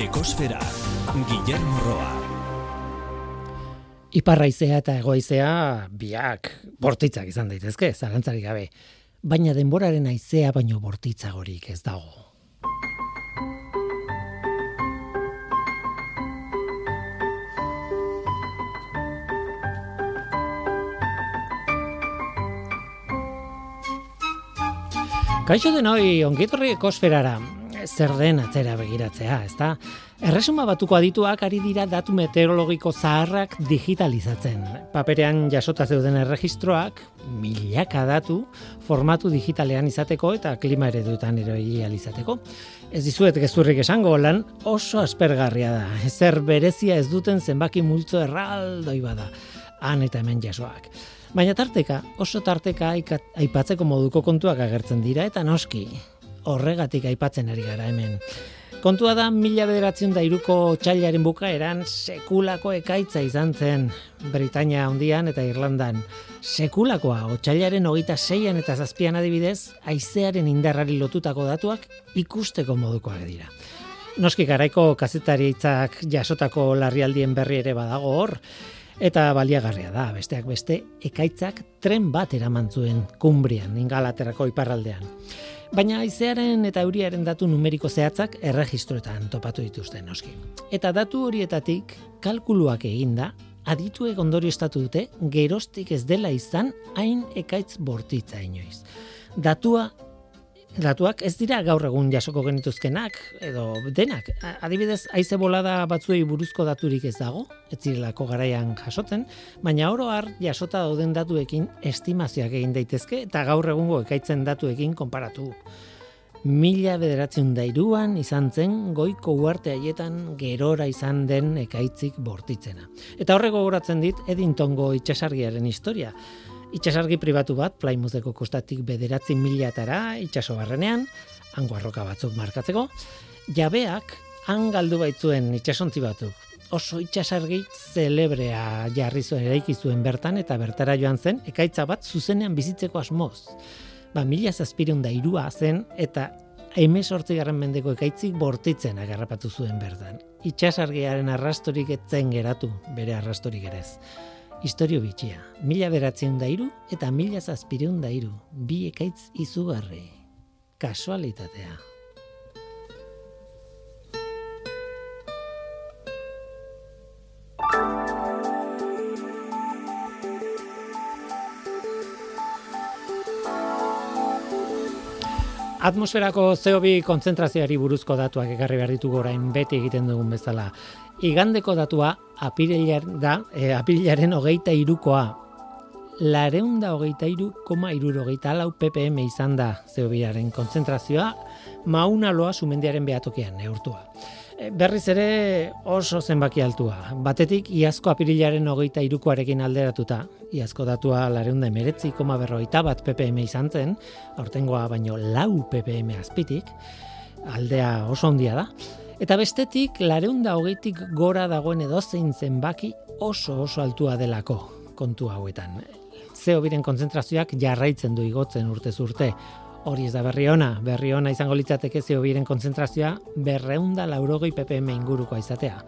Ekosfera, Guillermo Roa. Iparraizea eta egoizea biak bortitzak izan daitezke, zalantzarik gabe. Baina denboraren aizea baino bortitzagorik ez dago. Kaixo denoi, ongitorri ekosferara, zer den atzera begiratzea, ezta? Erresuma batuko adituak ari dira datu meteorologiko zaharrak digitalizatzen. Paperean jasota zeuden erregistroak, milaka datu, formatu digitalean izateko eta klima ereduetan eroi izateko. Ez dizuet gezurrik esango lan oso aspergarria da. Ezer berezia ez duten zenbaki multzo erraldoi bada. Han eta hemen jasoak. Baina tarteka, oso tarteka aipatzeko moduko kontuak agertzen dira eta noski, horregatik aipatzen ari gara hemen. Kontua da, mila bederatzen da iruko txailaren bukaeran sekulako ekaitza izan zen Britania hondian eta Irlandan. Sekulakoa, otxailaren hogeita zeian eta zazpian adibidez, aizearen indarrari lotutako datuak ikusteko modukoak dira. Noski garaiko kazetari jasotako larrialdien berri ere badago hor, Eta baliagarria da, besteak beste, ekaitzak tren bat eraman zuen kumbrian, ingalaterako iparraldean. Baina aizearen eta euriaren datu numeriko zehatzak erregistroetan topatu dituzten noski. Eta datu horietatik kalkuluak eginda, adituek ondorio estatu dute gerostik ez dela izan hain ekaitz bortitza inoiz. Datua datuak ez dira gaur egun jasoko genituzkenak edo denak. Adibidez, haize bolada batzuei buruzko daturik ez dago, ez zirelako garaian jasoten, baina oro har jasota dauden datuekin estimazioak egin daitezke eta gaur egungo ekaitzen datuekin konparatu. Mila bederatzen dairuan izan zen goiko uarte haietan gerora izan den ekaitzik bortitzena. Eta horrego goratzen dit Edintongo itxasargiaren historia. Itxasargi pribatu bat, plaimuzeko kostatik bederatzi miliatara, itxaso barrenean, hango arroka batzuk markatzeko, jabeak, han galdu baitzuen itxasontzi batzuk. Oso itxasargi zelebrea jarri zuen eraiki zuen bertan eta bertara joan zen, ekaitza bat zuzenean bizitzeko asmoz. Ba, mila zazpireun da irua zen eta eme garren mendeko ekaitzik bortitzen agarrapatu zuen bertan. Itxasargiaren arrastorik etzen geratu, bere arrastorik erez. Historio bitxia, mila beratzen dairu eta mila zazpireun dairu, bi ekaitz izugarri. Kasualitatea. Atmosferako CO2 kontzentrazioari buruzko datuak ekarri behar ditugu orain beti egiten dugun bezala. Igandeko datua apirilar da, e, apirilaren hogeita irukoa. Lareunda hogeita iru, koma iruro hogeita lau ppm izan da CO2aren kontzentrazioa, mauna loa sumendiaren behatokian neurtua. Eh, berriz ere oso zenbaki altua. Batetik, iazko apirilaren hogeita irukoarekin alderatuta, iazko datua lareunda emeretzi koma berroita bat ppm izan zen, aurtengoa baino lau ppm azpitik, aldea oso ondia da, eta bestetik, lareunda hogeitik gora dagoen edozein zenbaki oso oso altua delako kontu hauetan. Zeo biren konzentrazioak jarraitzen du igotzen urtez urte, Hori ez da berri ona, berri ona izango litzateke zeo biren konzentrazioa berreunda laurogei ppm inguruko izatea.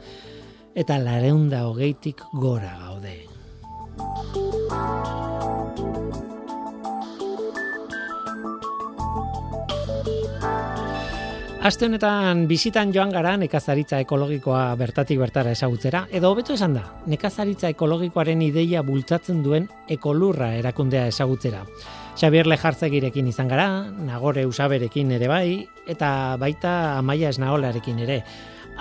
Eta lareunda hogeitik gora gaude. Aste honetan bizitan joan gara nekazaritza ekologikoa bertatik bertara esagutzera, edo hobeto esan da, nekazaritza ekologikoaren ideia bultzatzen duen ekolurra erakundea esagutzera. Xabier Lejartzegirekin izan gara, Nagore Usaberekin ere bai, eta baita Amaia Esnaolarekin ere.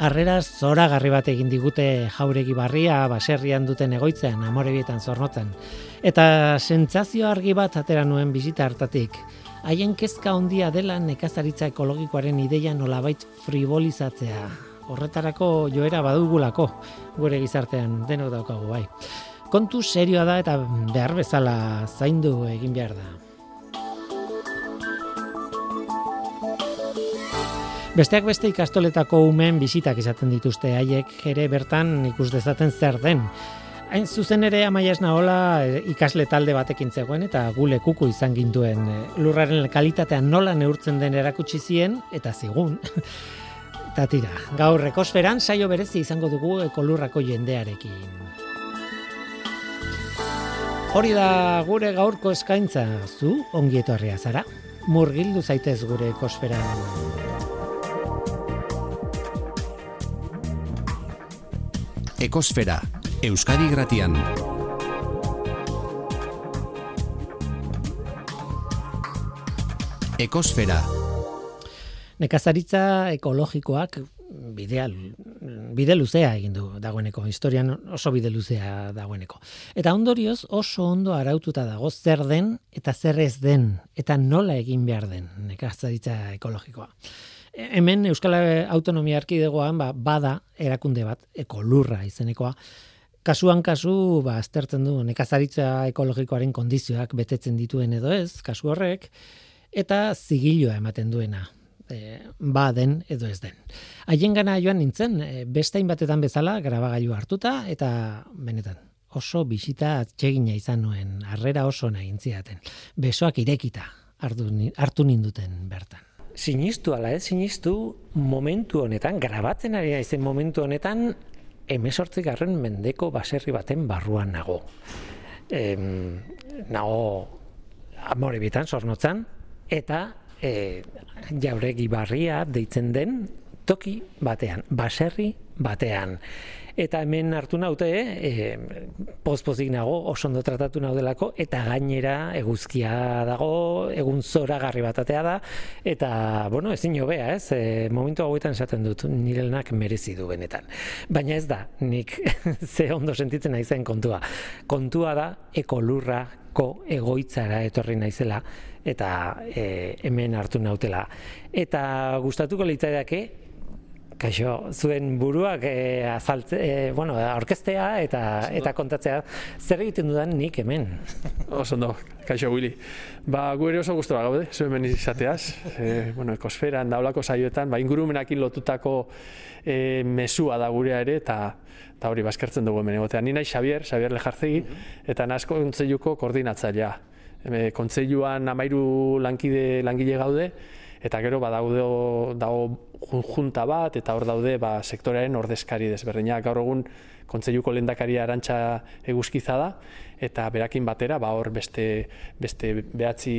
Arrera zora garri bat egin digute jauregi barria baserrian duten egoitzean, amorebietan zornotzen. Eta sentsazio argi bat atera nuen bizita hartatik. Haien kezka ondia dela nekazaritza ekologikoaren ideia nolabait frivolizatzea. Horretarako joera badugulako, gure gizartean denok daukagu bai. Kontu serioa da eta behar bezala zaindu egin behar da. Besteak beste ikastoletako umen bizitak izaten dituzte haiek ere bertan ikus dezaten zer den. Hain zuzen ere amaia hola e, ikasle talde batekin zegoen eta gule kuku izan gintuen e, lurraren kalitatea nola neurtzen den erakutsi zien eta zigun. Eta tira, gaur ekosferan saio berezi izango dugu ekolurrako jendearekin. Hori da gure gaurko eskaintza, zu ongieto zara, murgildu zaitez gure ekosferan. Ekosfera, Euskadi Gratian. Ekosfera. Nekazaritza ekologikoak bidea, bide luzea egin du dagoeneko, historian oso bide luzea dagoeneko. Eta ondorioz oso ondo araututa dago zer den eta zer ez den, eta nola egin behar den nekazaritza ekologikoa. E, hemen Euskal Autonomia Arkidegoan ba, bada erakunde bat, ekolurra izenekoa, Kasuan kasu, ba, aztertzen du nekazaritza ekologikoaren kondizioak betetzen dituen edo ez, kasu horrek, eta zigiloa ematen duena. E, ba den edo ez den. Haien gana joan nintzen, e, beste batetan bezala, grabagailu hartuta, eta benetan, oso bisita atsegina izan nuen, harrera oso nahi intziaten. Besoak irekita hartu, hartu ninduten bertan. Sinistu ala ez, sinistu momentu honetan, grabatzen ari naizen momentu honetan, emesortzik garren mendeko baserri baten barruan nago. Em, nago amore bitan, sornotzan, eta e, jauregi barria deitzen den toki batean, baserri batean. Eta hemen hartu naute, e, pozpozik nago, oso ondo tratatu naudelako, eta gainera eguzkia dago, egun zora garri batatea da, eta, bueno, ezin bea, ez, e, momentu hauetan esaten dut, nirelnak merezi du benetan. Baina ez da, nik ze ondo sentitzen naizen kontua. Kontua da, ekolurrako egoitzara etorri naizela, eta e, hemen hartu nautela. Eta gustatuko litzaidake Kaixo, zuen buruak e, azaltze, e, bueno, orkestea eta eta kontatzea zer egiten dudan nik hemen. Oso ondo, kaixo Willy. Ba, gu ere oso gustora gaude, zu hemen izateaz. E, bueno, ekosferan daulako saioetan, ba ingurumenakin lotutako e, mesua da gurea ere eta eta hori baskertzen dugu hemen egotea. Ni nahi Xavier, Xavier Lejartzegi eta nasko kontseiluko koordinatzailea e, kontseiluan amairu lankide langile gaude, eta gero badaude dago junta bat, eta hor daude ba, sektorearen ordezkari desberdinak. Gaur egun kontseiluko lehendakari arantxa eguzkiza da, eta berakin batera, ba, hor beste, beste behatzi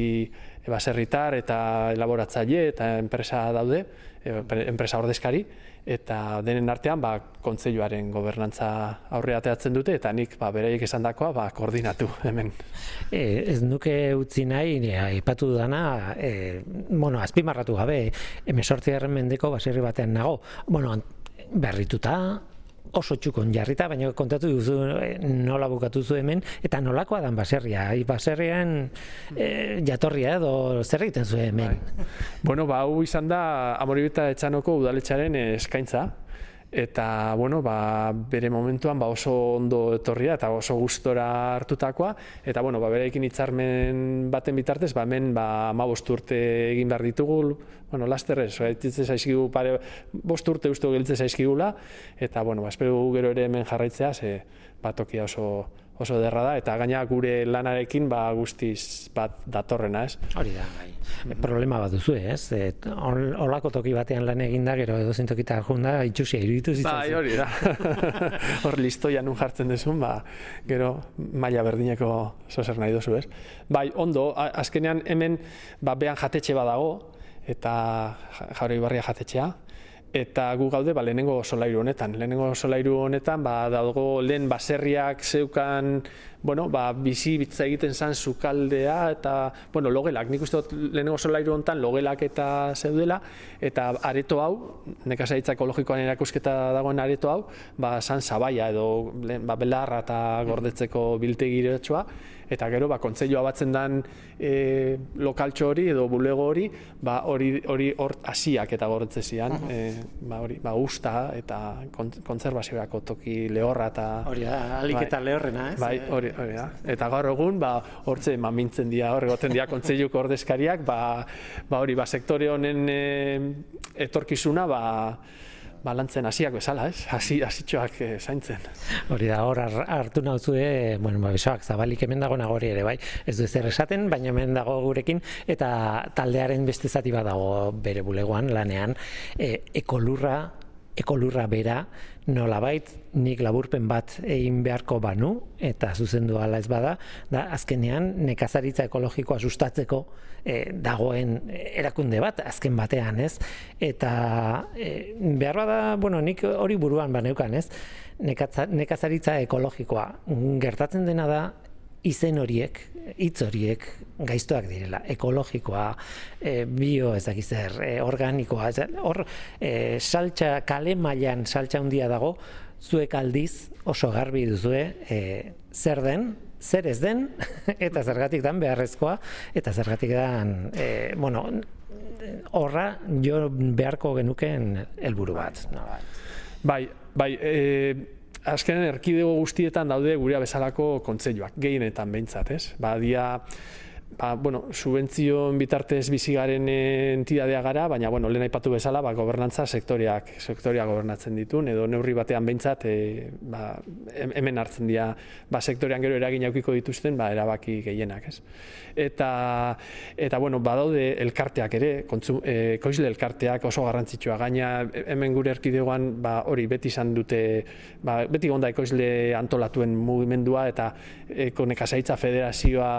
baserritar eta elaboratzaile eta enpresa daude, enpresa ordezkari, eta denen artean ba, kontseiluaren gobernantza aurre ateatzen dute eta nik ba, beraiek esandakoa ba, koordinatu hemen. E, ez nuke utzi nahi, aipatu dudana, e, bueno, azpimarratu gabe, emesortziaren mendeko baserri batean nago, bueno, berrituta, oso txukon jarrita, baina kontatu duzu eh, nola bukatu zu hemen, eta nolakoa dan baserria, I baserrian e, jatorria edo zer egiten zu hemen? Bai. Bueno, ba, hau izan da Amoribeta Etxanoko udaletxaren eskaintza, eta bueno, ba, bere momentuan ba, oso ondo etorria eta oso gustora hartutakoa. Eta bueno, ba, bereekin hitzarmen baten bitartez, ba, hemen ba, ama urte egin behar ditugu, bueno, laster ez, zaizkigu pare, bost urte uste giltzen zaizkigula, eta bueno, ba, espero gero ere hemen jarraitzea, ze ba, tokia oso, oso derra da, eta gaina gure lanarekin ba, guztiz bat datorrena, ez? Hori da, bai. E, problema bat duzu, ez? Et, olako toki batean lan eginda, gero edo zintokita junda, itxusia iruditu zitzen. Bai, hori da. Hor listoia nun jartzen dezun, ba, gero maila berdineko zozer nahi duzu, ez? Bai, ondo, azkenean hemen ba, behan jatetxe badago, eta jaurei barria jatetxea, eta gu gaude ba, lehenengo solairu honetan. Lehenengo solairu honetan ba, dago lehen baserriak zeukan bueno, ba, bizi bitza egiten zan sukaldea eta bueno, logelak. Nik uste dut lehenengo solairu honetan logelak eta zeudela. Eta areto hau, nekazaritza ekologikoan erakusketa dagoen areto hau, ba, zan zabaia edo ba, belarra eta gordetzeko biltegiretsua eta gero ba kontseilua batzen dan e, lokaltxo hori edo bulego hori ba hori hori hor hasiak eta gortze zian e, ba hori ba usta eta kontserbaziorako toki lehorra eta hori da alik bai. eta lehorrena ez? Bai hori hori da eta gaur egun ba hortze mamintzen dira hor egoten dira kontseiluko ordezkariak ba ba hori ba sektore honen e, etorkizuna ba balantzen hasiak bezala, ez? Hasi hasitxoak e, zaintzen. Hori da, hor hartu nauzue, bueno, ba, besoak zabalik hemen dago nagori ere, bai. Ez du zer esaten, baina hemen dago gurekin, eta taldearen beste zati bat dago bere bulegoan, lanean, e, ekolurra, ekolurra bera, nolabait nik laburpen bat egin beharko banu eta zuzendu ala ez bada da azkenean nekazaritza ekologikoa sustatzeko e, dagoen erakunde bat azken batean, ez? Eta e, behar bada, bueno, nik hori buruan baneukan, ez? nekazaritza ekologikoa gertatzen dena da izen horiek, hitz horiek gaiztoak direla, ekologikoa, e, bio ez zer, e, organikoa, hor e, saltza kale mailan saltza handia dago, zuek aldiz oso garbi duzue e, zer den, zer ez den eta zergatik dan beharrezkoa eta zergatik dan e, bueno, horra jo beharko genuken helburu bat. Bai, bai, e, azkenen erkidego guztietan daude gurea bezalako kontseiluak, gehienetan behintzat, ez? Ba, dia, ba, bueno, subentzioen bitartez bizigaren entidadea gara, baina, bueno, lehen aipatu bezala, ba, gobernantza sektoriak, sektoria gobernatzen ditun, edo neurri batean behintzat, e, ba, hemen hartzen dira, ba, sektorian gero eragin aukiko dituzten, ba, erabaki gehienak, ez? Eta, eta bueno, badaude elkarteak ere, kontzu, e, koizle elkarteak oso garrantzitsua, gaina hemen gure erkidegoan, ba, hori beti izan dute, ba, beti gonda ekoizle antolatuen mugimendua, eta ekonekazaitza federazioa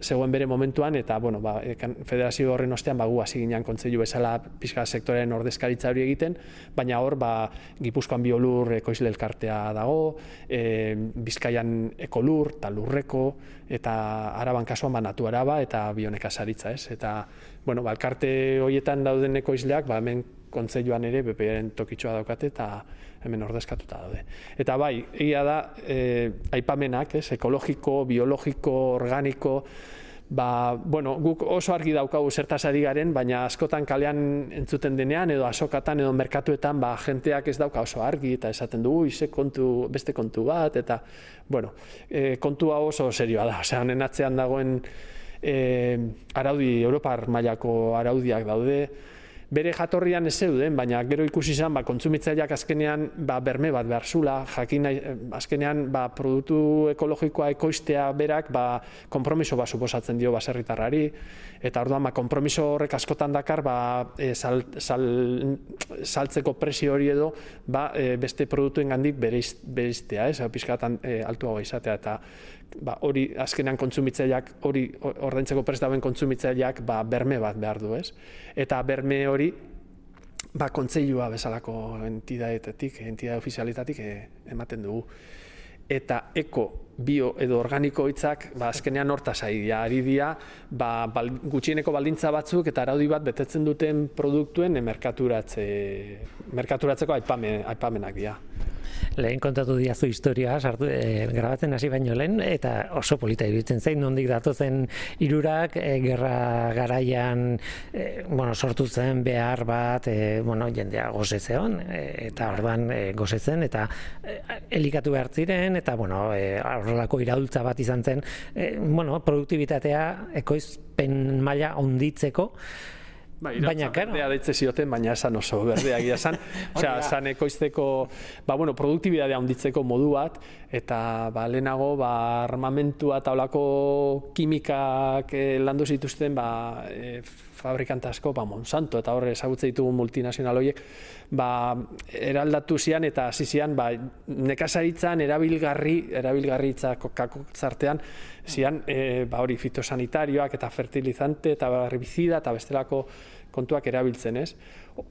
zegoen bere momentuan eta bueno, ba, federazio horren ostean ba gu hasi ginean kontseilu bezala pizka sektorearen ordezkaritza hori egiten, baina hor ba Gipuzkoan biolur ekoizle elkartea dago, e, Bizkaian ekolur ta lurreko eta Araban kasuan ba natu araba eta bionekazaritza, ez? Eta bueno, ba elkarte hoietan dauden ekoizleak ba hemen kontseiluan ere BPren tokitxoa daukate eta hemen ordezkatuta daude. Eta bai, egia da, e, aipamenak, ez, ekologiko, biologiko, organiko, ba, bueno, guk oso argi daukagu zertaz ari garen, baina askotan kalean entzuten denean, edo asokatan, edo merkatuetan, ba, jenteak ez dauka oso argi, eta esaten dugu, ize kontu, beste kontu bat, eta, bueno, e, kontua oso serioa da, osea, honen atzean dagoen, e, araudi, Europar mailako araudiak daude, bere jatorrian ez zeuden, baina gero ikusi izan, ba, kontsumitzaileak azkenean ba, berme bat behar zula, jakin eh, azkenean ba, produktu ekologikoa ekoiztea berak ba, kompromiso bat suposatzen dio baserritarrari, eta orduan ba, kompromiso horrek askotan dakar ba, e, sal, sal, saltzeko presio hori edo ba, e, beste produktuen gandik bereiztea, ez, pizkatan e, altuago izatea, eta ba, hori azkenean kontsumitzaileak hori ordaintzeko prest dauen kontsumitzaileak ba, berme bat behar du, ez? Eta berme hori ba, kontseilua bezalako entidadetetik, entidade ofizialitatik e, ematen dugu. Eta eko bio edo organiko hitzak ba azkenean horta saidia ari dira ba bal, gutxieneko baldintza batzuk eta araudi bat betetzen duten produktuen merkaturatze merkaturatzeko aipamen aipamenak dira lehen kontatu diazu historia, sartu, e, grabatzen hasi baino lehen, eta oso polita iruditzen zain, nondik datozen irurak, e, gerra garaian, e, bueno, sortu zen behar bat, e, bueno, jendea goze zeon, e, eta orban e, goze zen, eta e, elikatu behar ziren, eta, bueno, e, horrelako iraultza bat izan zen, e, bueno, produktibitatea ekoizpen maila onditzeko, Bai, baina claro, berdea deitze zioten, baina esan oso berdea gira esan. Osea, san ekoizteko, ba bueno, produktibitatea honditzeko modu bat eta ba lehenago ba armamentua ta holako kimikak eh, landu zituzten ba eh, fabrikante asko, ba Monsanto eta horre ezagutze ditugu multinazional horiek, ba eraldatu zian eta hasi zian ba nekazaritzan erabilgarri, erabilgarritza kokako zartean zian e, ba hori fitosanitarioak eta fertilizante eta herbicida eta bestelako kontuak erabiltzen, ez?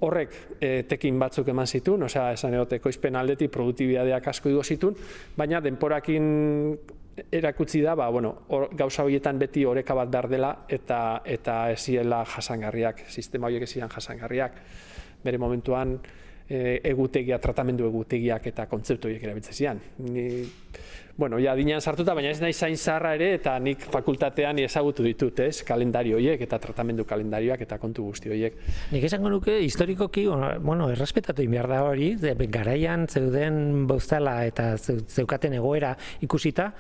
Horrek e, tekin batzuk eman zituen, osea, esan eroteko izpen aldetik produktibitateak asko igo zituen, baina denporakin erakutsi da, ba, bueno, or, gauza horietan beti oreka bat behar dela eta eta eziela jasangarriak, sistema horiek ezian jasangarriak. Bere momentuan, e, egutegia, tratamendu egutegiak eta kontzeptu horiek erabiltzen zian. Ni, bueno, ja, dinean sartuta, baina ez nahi zain zarra ere, eta nik fakultatean ezagutu ditut, ez, kalendario horiek eta tratamendu kalendarioak eta kontu guzti horiek. Nik esango nuke, historikoki, bueno, errespetatu inbiar da hori, garaian zeuden bauztala eta zeukaten egoera ikusita,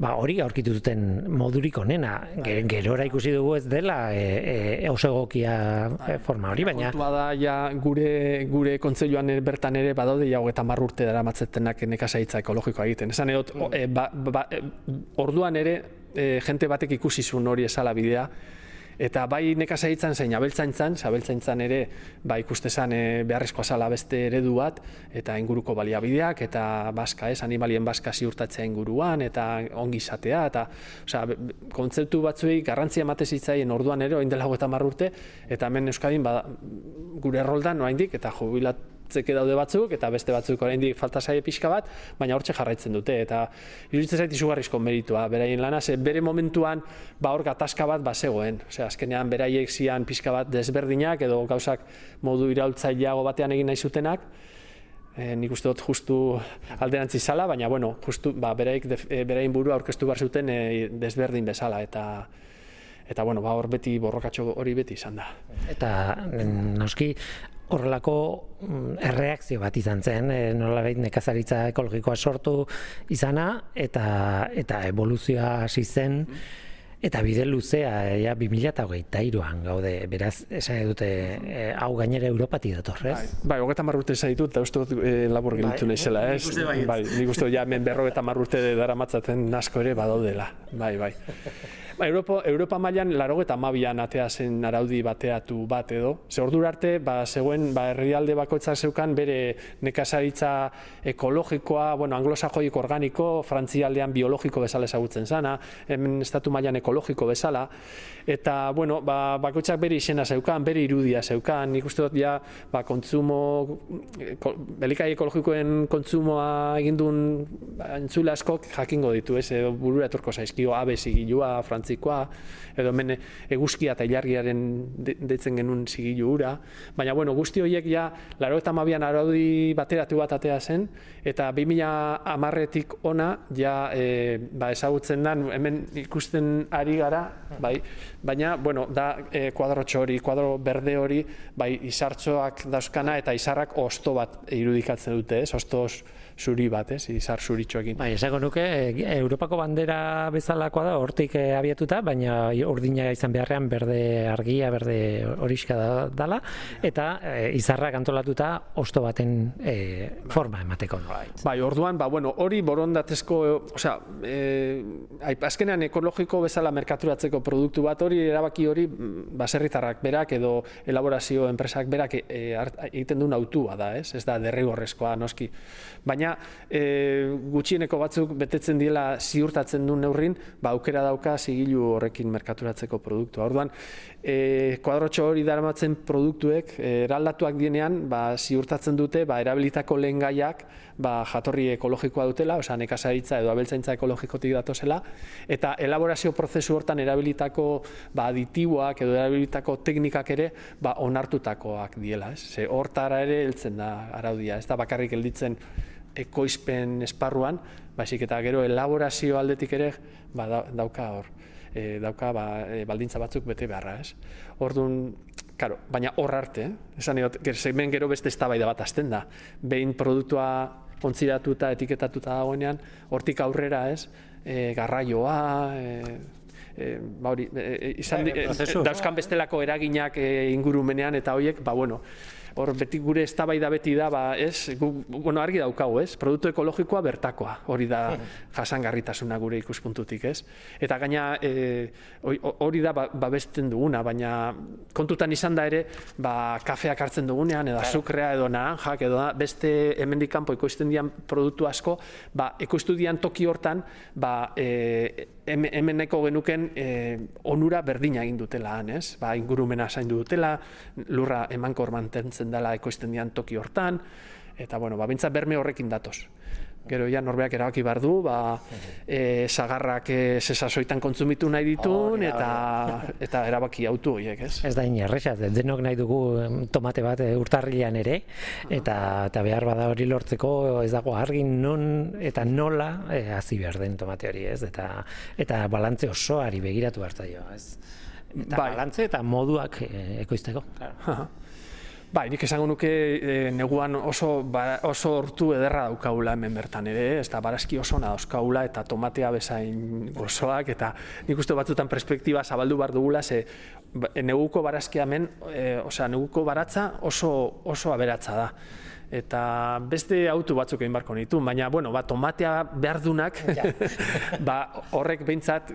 ba, hori aurkitu duten modurik onena. Bai. Gerora ikusi dugu ez dela e, e, oso egokia e, forma hori, baina... Kontua da, ja, gure, gure kontzeiluan bertan ere badaude jau eta marrurte dara matzetenak nekazaitza ekologikoa egiten. Esan edot, e, ba, ba, e, orduan ere, e, jente batek ikusi zuen hori esala bidea, Eta bai nekazaitzan zein abeltzaintzan, abeltzaintzan ere ba, ikustezan e, beharrezkoa zala beste eredu bat, eta inguruko baliabideak, eta baska, ez, animalien baska ziurtatzea inguruan, eta ongi izatea, eta osea, kontzeptu batzuei garrantzia emate zitzaien orduan ere, oindela eta marrurte, eta hemen Euskadin ba, gure erroldan, noaindik, eta jubilat zeke daude batzuk eta beste batzuk oraindik falta saie pixka bat, baina hortxe jarraitzen dute eta iruditzen zait izugarrizko meritua. Beraien lana ze bere momentuan ba hor gatazka bat bazegoen. Osea, azkenean beraiek zian pixka bat desberdinak edo gauzak modu iraultzaileago batean egin nahi zutenak. E, nik uste dut justu alderantzi zala, baina bueno, justu ba, beraik, e, berain burua aurkeztu bar zuten e, desberdin bezala eta eta bueno, ba hor beti borrokatxo hori beti izan da. Eta noski horrelako mm, erreakzio bat izan zen, e, nolabait nekazaritza ekologikoa sortu izana eta eta evoluzioa hasi zen. Eta bide luzea, ja, 2008an gaude, beraz, esan dute, e, hau gainera Europati dator, ez? Bai, bai hogeta marrute zaitu, eta uste dut e, labur gilitu bai, nahizela, ez? Bai, nik uste ja, men berro eta marrute dara matzaten nasko ere badaudela, bai, bai. Ba, Europa, Europa mailan laro eta mabian atea zen araudi bateatu bat edo. Ze ordu arte, ba, zegoen ba, herrialde bakoitzak zeukan bere nekazaritza ekologikoa, bueno, anglosajoik organiko, frantzialdean biologiko bezala ezagutzen zana, hemen estatu mailan ekologiko bezala, eta, bueno, ba, bakoitzak bere izena zeukan, bere irudia zeukan, nik uste dut ja, ba, kontzumo, belikai ekologikoen kontzumoa egindun ba, entzule askok jakingo ditu, ez, burura etorko zaizkio, abe zigilua, frantzikoa, edo hemen eguzkia eta ilargiaren deitzen genuen zigilu ura. Baina, bueno, guzti horiek ja, laro eta mabian araudi bateratu bat atea zen, eta 2000 amarretik ona, ja, e, ba, ezagutzen da, hemen ikusten ari gara, bai, baina, bueno, da, e, kuadro txori, kuadro berde hori, bai, izartzoak dauzkana eta izarrak osto bat irudikatzen dute, ez, ostos, zuri bat, ez, izar zuritxoekin. Bai, esago nuke, e, Europako bandera bezalakoa da, hortik e, abiatuta, baina urdina izan beharrean berde argia, berde horiska da, dala, eta e, izarrak antolatuta osto baten e, forma emateko. Bai, bai orduan, ba, bueno, hori borondatezko, osea, e, azkenean ekologiko bezala merkaturatzeko produktu bat hori, erabaki hori, mm, baserritarrak berak edo elaborazio enpresak berak e, egiten duen autua da, ez? Ez da derrigorrezkoa, noski. Baina e, gutxieneko batzuk betetzen diela ziurtatzen duen neurrin, ba, aukera dauka zigilu horrekin merkaturatzeko produktua. Orduan, e, kuadrotxo hori daramatzen produktuek e, eraldatuak dienean, ba, ziurtatzen dute ba, erabilitako lehen gaiak ba, jatorri ekologikoa dutela, osea nekazaritza edo abeltzaintza ekologikotik datozela, eta elaborazio prozesu hortan erabilitako ba, aditiboak edo erabilitako teknikak ere ba, onartutakoak diela. Ez? Ze, hortara ere heltzen da araudia, ez da bakarrik gelditzen ekoizpen esparruan, baizik eta gero elaborazio aldetik ere ba, dauka hor, e, dauka ba, e, baldintza batzuk bete beharra, ez? Orduan, claro, baina hor arte, eh? esan egot, hemen gero beste eztabaida bat azten da, behin produktua ontziratuta, etiketatuta dagoenean, hortik aurrera, ez? E, garraioa, e, e, ba hori, e, e izan, e, dauzkan bestelako eraginak e, ingurumenean, eta horiek, ba bueno, hor beti gure eztabaida beti da, ba, ez, gu, bueno, argi daukagu, ez, produktu ekologikoa bertakoa, hori da jasangarritasuna gure ikuspuntutik, ez? Eta gaina e, hori da ba, babesten duguna, baina kontutan izan da ere, ba, kafeak hartzen dugunean, edo azukrea, edo naranjak, edo beste hemendik kanpo ekoizten dian produktu asko, ba, ekoiztu dian toki hortan, ba, e, hemeneko genuken e, onura berdina egin dutela, ez? Ba, ingurumena zaindu dutela, lurra emankor mantentzen dela ekoizten dian toki hortan, eta bueno, ba, bintzat berme horrekin datoz. Gero ja norbeak erabaki bar du, ba, e, sagarrak e, sesasoitan kontsumitu nahi ditun, eta, eta erabaki autu horiek, ez? Ez da inerrexat, denok nahi dugu tomate bat e, urtarrilean ere, eta, eta behar bada hori lortzeko ez dago argin non eta nola e, hazi behar den tomate hori, ez? Eta, eta balantze osoari begiratu hartzaio, ez? Eta bai. balantze eta moduak e, ekoizteko. Claro. Bai, nik esango nuke e, neguan oso, ba, oso hortu ederra daukagula hemen bertan ere, ez? Da barazki oso na dauzkagula eta tomatea bezain gozoak eta nik uste batzutan perspektiba zabaldu bar dugula ze ba, neguko barazki hemen, e, osea, neguko baratza oso, oso aberatza da. Eta beste auto batzuk egin barko nitu, baina, bueno, ba, tomatea behar dunak, ba, horrek behintzat,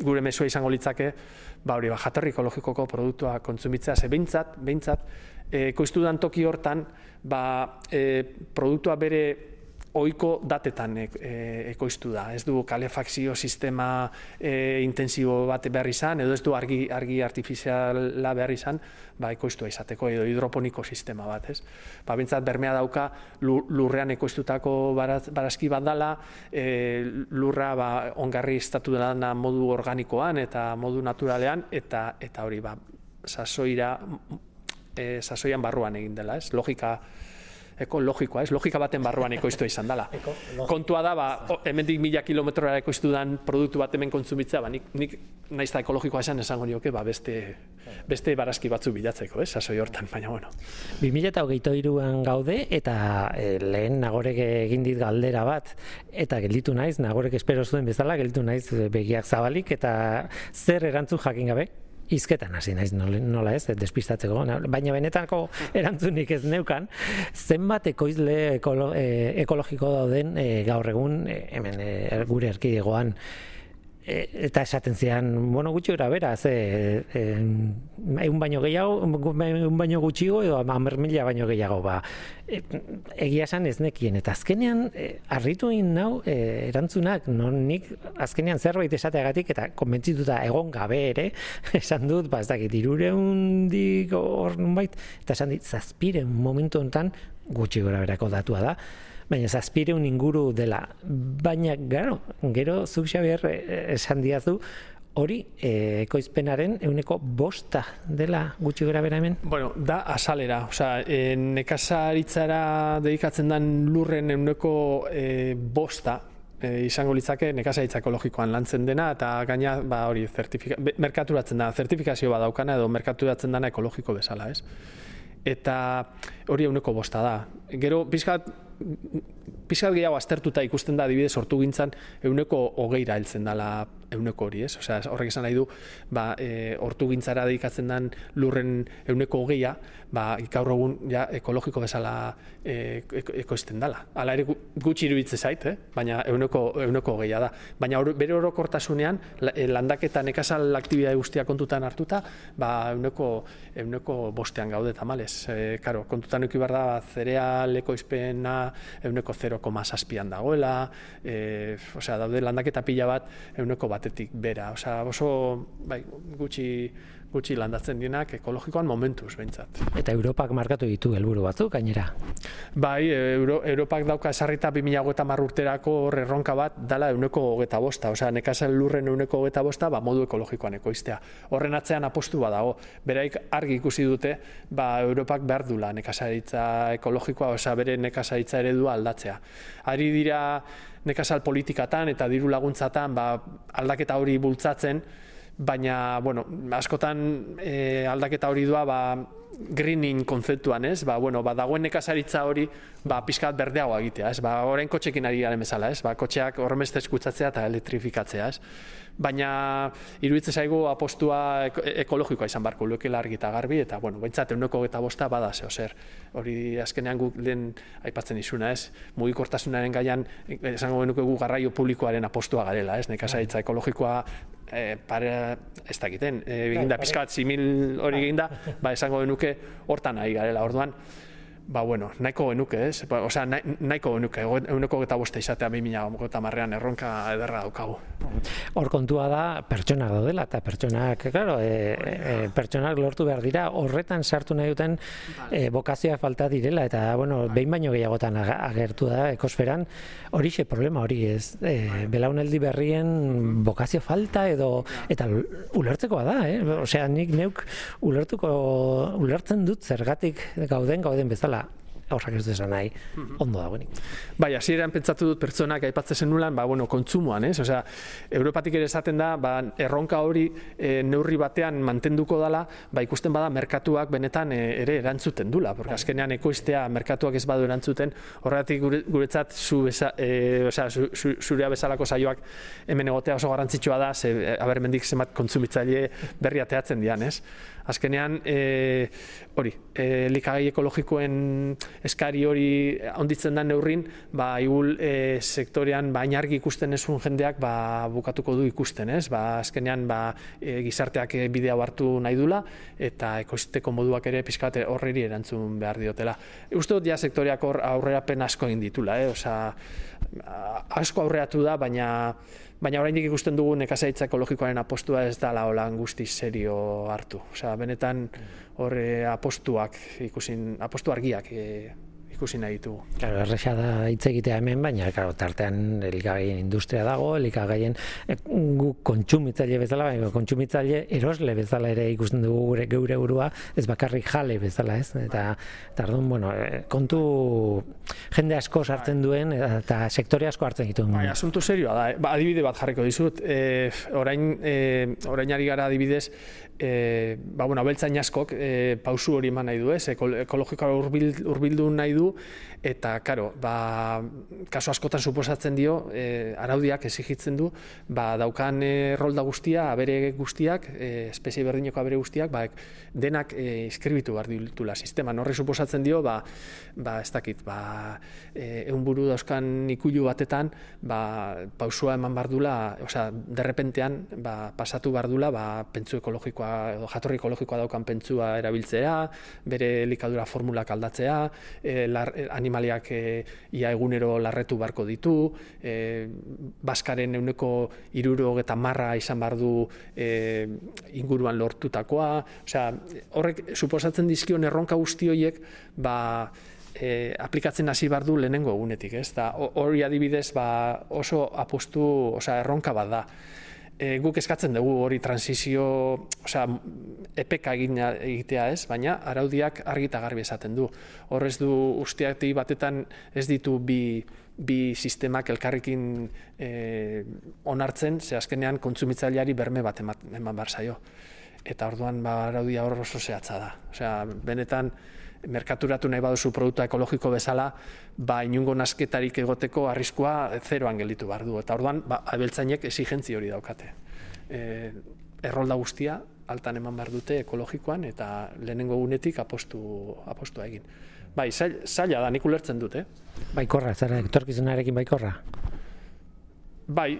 gure mesua izango litzake, ba, hori, ba, jatorri ekologikoko produktua kontsumitzea, ze behintzat, behintzat, e, koiztudan toki hortan, ba, e, produktua bere oiko datetan e, ekoiztu da. Ez du kalefakzio sistema e, intensibo bat behar izan, edo ez du argi, argi artifiziala behar izan, ba, ekoiztua izateko, edo hidroponiko sistema bat, ez? Ba, bintzat, bermea dauka lurrean ekoiztutako barazki bat dala, e, lurra ba, ongarri estatu dena modu organikoan eta modu naturalean, eta eta hori, ba, sasoira e, sasoian barruan egin dela, ez? Logika ekologikoa, ez? Logika baten barruan ekoiztua izan dela. Kontua da, ba, hemendik mila kilometrora ekoiztu dan produktu bat hemen kontsumitzea, ba, nik, nik naiz da ekologikoa esan esango nioke, ba, beste, beste barazki batzu bilatzeko, ez? Sasoi hortan, baina bueno. 2008an gaude, eta e, lehen nagorek egin dit galdera bat, eta gelditu naiz, nagorek espero zuen bezala, gelditu naiz begiak zabalik, eta zer erantzun jakin gabe? Izketan hasi naiz nola ez, despistatzeko, baina benetako erantzunik ez neukan, zenbat ekoizle ekolo, e, ekologiko dauden e, gaur egun, e, hemen e, gure erkidegoan, E, eta esaten zian, bueno, gutxi gara bera, ze, egun baino gehiago, egun baino gutxigo, edo amer mila baino gehiago, ba, e, egia esan ez nekien, eta azkenean, e, arritu egin nau, e, erantzunak, non nik, azkenean zerbait esateagatik, eta konbentzituta egon gabe ere, esan dut, ba, ez dakit, irure hundik hor nunbait, eta esan dit, zazpire momentu honetan, gutxi gora berako datua da, baina zazpireun inguru dela. Baina, gero, gero zuk Xabier eh, esan diazu, hori e, ekoizpenaren euneko bosta dela gutxi gara bera hemen? Bueno, da asalera. Osa, e, nekazaritzara dedikatzen den lurren euneko e, bosta, e, izango litzake nekazaritza ekologikoan lantzen dena eta gaina ba hori zertifika merkaturatzen da zertifikazio badaukana edo merkaturatzen dana ekologiko bezala, ez? Eta hori euneko bosta da. Gero, pizkat, pixkat gehiago aztertuta ikusten da adibidez sortu gintzan euneko hogeira heltzen dela euneko hori, ez? Osea, horrek esan nahi du, ba, e, hortu gintzara dedikatzen den lurren euneko hogeia, ba, gaur egun ja, ekologiko bezala e, ekoizten dela. Hala ere gutxi iruditze zait, eh? baina euneko, euneko hogeia da. Baina or, bere orokortasunean, e, landaketa nekazal aktibidade guztia kontutan hartuta, ba, euneko, euneko bostean gaude tamalez. E, karo, kontutan eki behar da, zereal ekoizpena euneko 0,6an dagoela, e, osea, daude landaketa pila bat euneko batetik bera. Osea, oso bai, gutxi gutxi landatzen dienak ekologikoan momentuz behintzat. Eta Europak markatu ditu helburu batzuk gainera. Bai, Euro, Europak dauka esarrita 2030 urterako erronka bat dala euneko hogeta bosta, osea nekazal lurren euneko hogeta bosta, ba, modu ekologikoan ekoiztea. Horren atzean apostu badago, beraik argi ikusi dute, ba, Europak behar dula nekazaritza ekologikoa, osea bere nekazaritza eredua aldatzea. Ari dira nekazal politikatan eta diru laguntzatan ba, aldaketa hori bultzatzen, baina, bueno, askotan e, aldaketa hori doa, ba, greening konzeptuan, ez? Ba, bueno, ba, dagoen nekazaritza hori, ba, pixkat berdeago egitea, ez? Ba, orain kotxekin ari garen bezala, ez? Ba, kotxeak horremeste eskutzatzea eta elektrifikatzea, ez? Baina, iruditze zaigu apostua ekologikoa izan barko, lukela argi eta garbi, eta, bueno, baintzat, euneko eta bosta bada, zeo zer. Hori, azkenean guk lehen aipatzen izuna, ez? Mugikortasunaren gaian, esango genuke gu garraio publikoaren apostua garela, ez? Nekazaritza ekologikoa e, pare, ez dakiten, e, eginda pizka bat simil hori eginda, ba, esango genuke hortan ari garela, orduan, ba, bueno, nahiko genuke, ez? Ba, osea, nahiko genuke, eguneko eta boste izatea bi mina eta marrean erronka ederra daukagu. Hor kontua da, pertsonak daudela, eta pertsonak, claro, e, e, pertsonak lortu behar dira, horretan sartu nahi duten e, bokazioa falta direla, eta, bueno, behin baino gehiagotan agertu da, ekosferan, hori xe problema hori ez, e, belauneldi berrien bokazio falta edo, eta ulertzekoa da, eh? Osea, nik neuk ulertuko, ulertzen dut zergatik gauden, gauden bezala, horrak ez desan nahi, mhm. ondo dagoenik. Bai, hasieran pentsatu dut pertsonak aipatzen zenulan, ba, bueno, kontsumoan, ez? Osea, Europatik ere esaten da, ba, erronka hori e, neurri batean mantenduko dala, ba, ikusten bada merkatuak benetan e, ere erantzuten dula, porque bai. azkenean ekoiztea merkatuak ez badu erantzuten, horregatik guretzat zu besa, e, osea, zu, zu, zurea bezalako saioak hemen egotea oso garrantzitsua da, ze, aber, mendik zemat kontsumitzaile berri ateatzen dian, ez? Azkenean e, hori, e, likagai ekologikoen eskari hori onditzen da neurrin, ba, igul e, sektorean ba, inargi ikusten esun jendeak ba, bukatuko du ikusten, ez? Ba, azkenean ba, e, gizarteak bidea hartu nahi dula eta ekositeko moduak ere pizkate horreri erantzun behar diotela. Uste dut ja sektoreak hor aurrerapen asko egin ditula, eh? Osa, asko aurreatu da, baina baina oraindik ikusten dugu nekazaitza ekologikoaren apostua ez da laola guzti serio hartu. Osea, benetan hor apostuak ikusin apostu argiak e, ikusi nahi ditugu. Claro, erresa da hitz egitea hemen, baina claro, tartean elikagaien industria dago, elikagaien e, gu kontsumitzaile bezala, baina kontsumitzaile erosle bezala ere ikusten dugu gure geure burua, ez bakarrik jale bezala, ez? Eta tardun, bueno, eh, kontu jende asko sartzen duen eta sektore asko hartzen ditu. Bai, asuntu serioa da. Eh? Ba, adibide bat jarriko dizut. E, orain e, orain ari gara adibidez, e, ba, bueno, abeltzain askok e, pausu hori eman nahi du, ez? Ekologikoa urbildu nahi du, eta, karo, ba, kaso askotan suposatzen dio, e, araudiak exigitzen du, ba, daukan e, rolda guztia, abere guztiak, e, espezie berdineko abere guztiak, ba, denak e, iskribitu behar ditula sistema. Norri suposatzen dio, ba, ba ez dakit, ba, e, buru dauzkan ikulu batetan, ba, pausua eman bardula, osea, derrepentean, ba, pasatu bardula, ba, pentsu ekologikoa edo jatorri ekologikoa daukan pentsua erabiltzea, bere elikadura formulak aldatzea, e, lar, e, animaliak e, ia egunero larretu barko ditu, e, baskaren euneko iruro eta marra izan bardu e, inguruan lortutakoa, osea, horrek suposatzen dizkion erronka guzti horiek, ba, e, aplikatzen hasi bardu lehenengo egunetik, ez? Da, hori adibidez, ba, oso apostu, osea, erronka bat da e, guk eskatzen dugu hori transizio, osea, epeka egitea ez, baina araudiak argi eta garbi esaten du. Horrez du usteati batetan ez ditu bi, bi sistemak elkarrekin e, onartzen, ze azkenean kontsumitzaileari berme bat eman bar zaio. Eta orduan ba, araudia hor oso zehatza da. Osea, benetan, merkaturatu nahi baduzu produktu ekologiko bezala, ba, inungo nasketarik egoteko arriskua zeroan gelditu behar du. Eta orduan, ba, abeltzainek esigentzi hori daukate. E, errolda guztia, altan eman behar dute ekologikoan, eta lehenengo gunetik apostu, apostua egin. Bai, zaila da, nik ulertzen dut, eh? Baikorra, zara, etorkizunarekin baikorra? Bai,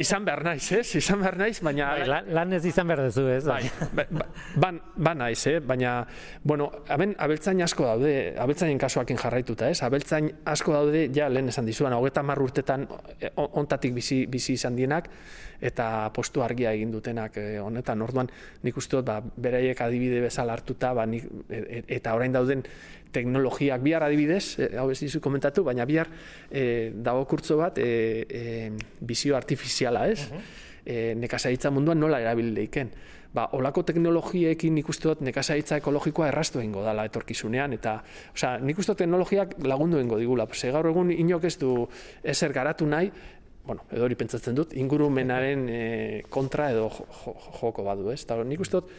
izan behar naiz, ez? Izan behar naiz, baina... Bai, lan ez izan behar dezu, ez? Bai, ba, ba, ban, ban naiz, eh? Baina, bueno, aben, abeltzain asko daude, abeltzainen kasuakin jarraituta, ez? Abeltzain asko daude, ja, lehen esan dizuan, hogeta marrurtetan eh, ontatik bizi, bizi izan dienak, eta postu argia egin dutenak eh, honetan. Orduan, nik uste dut, ba, beraiek adibide bezala hartuta, ba, nik, e, e, eta orain dauden teknologiak bihar adibidez, e, hau ez dizu komentatu, baina bihar e, dago kurtzo bat e, e, bizio artifiziala, ez? Uh -huh. e, nekazaritza munduan nola erabil deiken. Ba, olako teknologiekin nik uste dut nekazaritza ekologikoa errastu egingo dala etorkizunean, eta, osea, nik uste dut teknologiak lagundu egingo digula. Ze gaur egun inok ez du ezer garatu nahi, bueno, edo hori pentsatzen dut, ingurumenaren e, kontra edo joko badu, ez? Eta nik uste dut,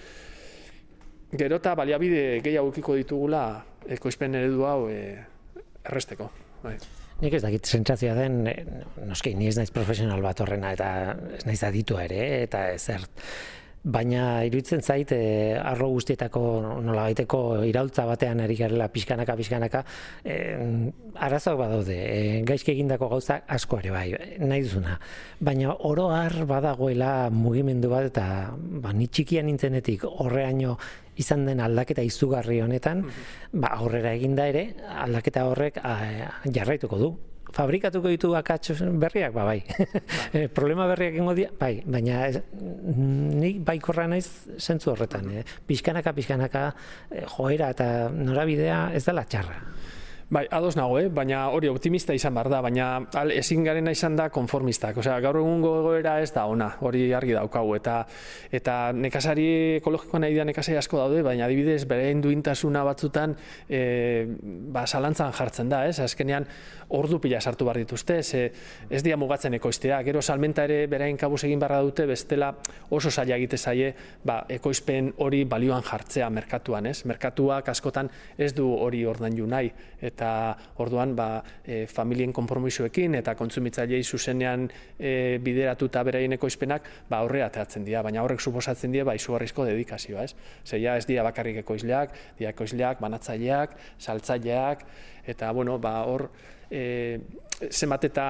gero eta baliabide gehiago ditugula ekoizpen eredu hau e, erresteko. Bai. Nik ez dakit sentsazioa den, e, noski, ni ez naiz profesional bat horrena, eta ez naiz aditua ere, eta ezer baina iruditzen zait e, arro guztietako nola baiteko iraultza batean ari garela pixkanaka pixkanaka e, arazoak badaude. E, gaizki egindako gauza asko ere bai nahi duzuna. Baina oro har badagoela mugimendu bat eta ba, ni txikian nintzenetik horreaino izan den aldaketa izugarri honetan, ba, aurrera eginda ere, aldaketa horrek a, jarraituko du fabrikatuko ditu akatz berriak, ba, bai. bai. problema berriak ingo dia, bai, baina ez, nik baikorra naiz zentzu horretan. Eh? Pizkanaka, pizkanaka, eh, joera eta norabidea ez dela txarra. Bai, ados nago, eh? baina hori optimista izan behar da, baina al, ezin garena izan da konformistak. Osea, gaur egungo egoera ez da ona, hori argi daukagu. Eta, eta nekazari ekologikoa nahi da nekazari asko daude, baina adibidez bere duintasuna batzutan e, ba, salantzan jartzen da. Ez? Azkenean, ordu pila sartu behar dituzte, ez, ez dia mugatzen ekoiztea. Gero salmenta ere berain kabuz egin barra dute, bestela oso zaila egite zaie ba, ekoizpen hori balioan jartzea merkatuan. Ez? Merkatuak askotan ez du hori ordaindu nahi. Eta eta orduan ba, e, familien konpromisoekin eta kontsumitzailei zuzenean e, bideratuta beraien ekoizpenak ba, aurre ateatzen dira, baina horrek suposatzen dira ba, izugarrizko dedikazioa. Ez? Zeia ez dira bakarrik ekoizleak, dira ekoizleak, banatzaileak, saltzaileak, eta bueno, ba, hor e, zemat eta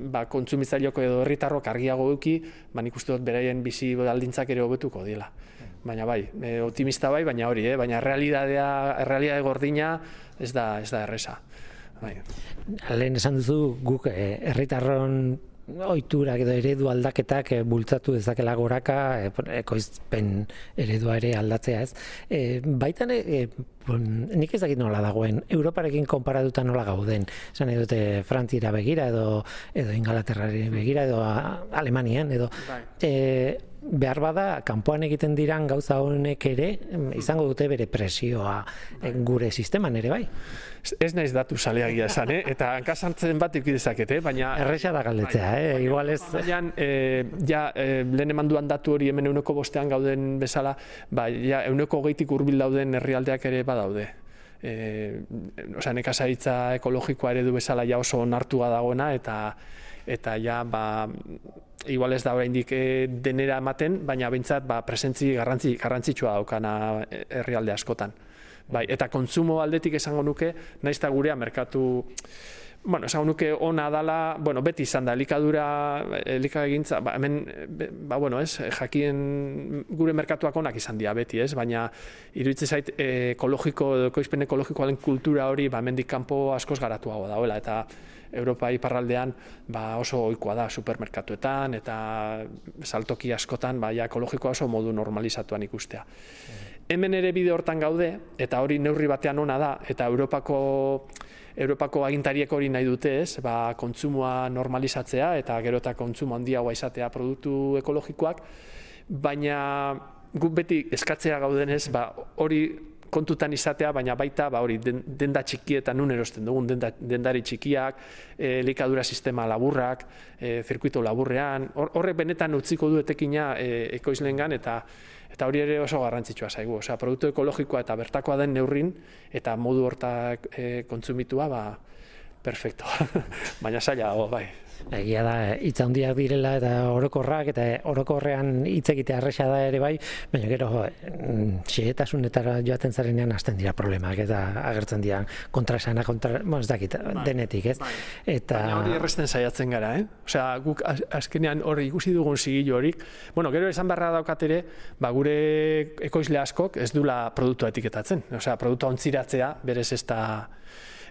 ba, kontsumitzaileko edo herritarrok argiago duki, ba, nik uste dut beraien bizi aldintzak ere hobetuko dira. Baina bai, e, optimista bai, baina hori, eh? baina realidadea, realidade gordina ez da, ez da erresa. Bai. Lehen esan duzu guk eh, herritarron oiturak edo eredu aldaketak e, bultzatu dezakela goraka e, ekoizpen eredua ere aldatzea ez. E, baitan e, nik ez dakit nola dagoen, Europarekin konparatuta nola gauden. Esan edo dute Frantzira begira edo edo Ingalaterrari begira edo Alemanian edo bai behar bada, kanpoan egiten diran gauza honek ere, izango dute bere presioa bai. gure sisteman ere bai. Ez naiz datu saleagia esan, eh? eta hankasartzen bat ikidezakete, eh? baina... Erresa da galdetzea, eh? igual ez... Baina, e, ja, e, lehen emanduan datu hori hemen euneko bostean gauden bezala, ba, ja, euneko geitik urbil dauden herrialdeak ere badaude. E, osea, nekazaritza ekologikoa ere du bezala ja oso onartua dagoena, eta eta ja, ba, igual ez da oraindik e, denera ematen, baina behintzat ba, presentzi garrantzi, garrantzitsua daukana eh, herrialde askotan. Bai, eta kontsumo aldetik esango nuke, naiz eta gurea merkatu bueno, esango nuke ona dala, bueno, beti izan da, elikadura, elikagintza, ba, hemen, ba, bueno, ez, jakien gure merkatuak onak izan dira beti, ez, baina iruditzen zait ekologiko, ekoizpen ekologikoaren kultura hori, ba, mendik kanpo askoz garatuago dagoela, eta Europa iparraldean ba oso ohikoa da supermerkatuetan eta saltoki askotan ba ja ekologikoa oso modu normalizatuan ikustea. Hemen ere bide hortan gaude eta hori neurri batean ona da eta Europako Europako agintariek hori nahi dute, ez? Ba, kontsumoa normalizatzea eta gero eta kontsumo handiagoa izatea produktu ekologikoak, baina guk beti eskatzea gaudenez, ba, hori kontutan izatea, baina baita ba hori denda txikietan nun erosten dugun denda, dendari txikiak, e, likadura sistema laburrak, e, zirkuito laburrean, horrek benetan utziko du etekina e, ekoizlengan eta eta hori ere oso garrantzitsua zaigu. Osea, produktu ekologikoa eta bertakoa den neurrin eta modu hortak e, kontsumitua, ba, perfecto. baina saia, bai. Egia da, hitz handiak direla eta orokorrak eta orokorrean hitz egitea arresa da ere bai, baina gero mm, xehetasunetara joaten zarenean hasten dira problemak eta agertzen dira kontrasana kontra, bueno, ez dakit, bai, denetik, ez? Bai. Eta baina hori erresten saiatzen gara, eh? Osea, guk azkenean hori ikusi dugun sigilo horik, bueno, gero esan barra daukat ere, ba gure ekoizle askok ez dula produktua etiketatzen. Osea, produktua ontziratzea berez ez da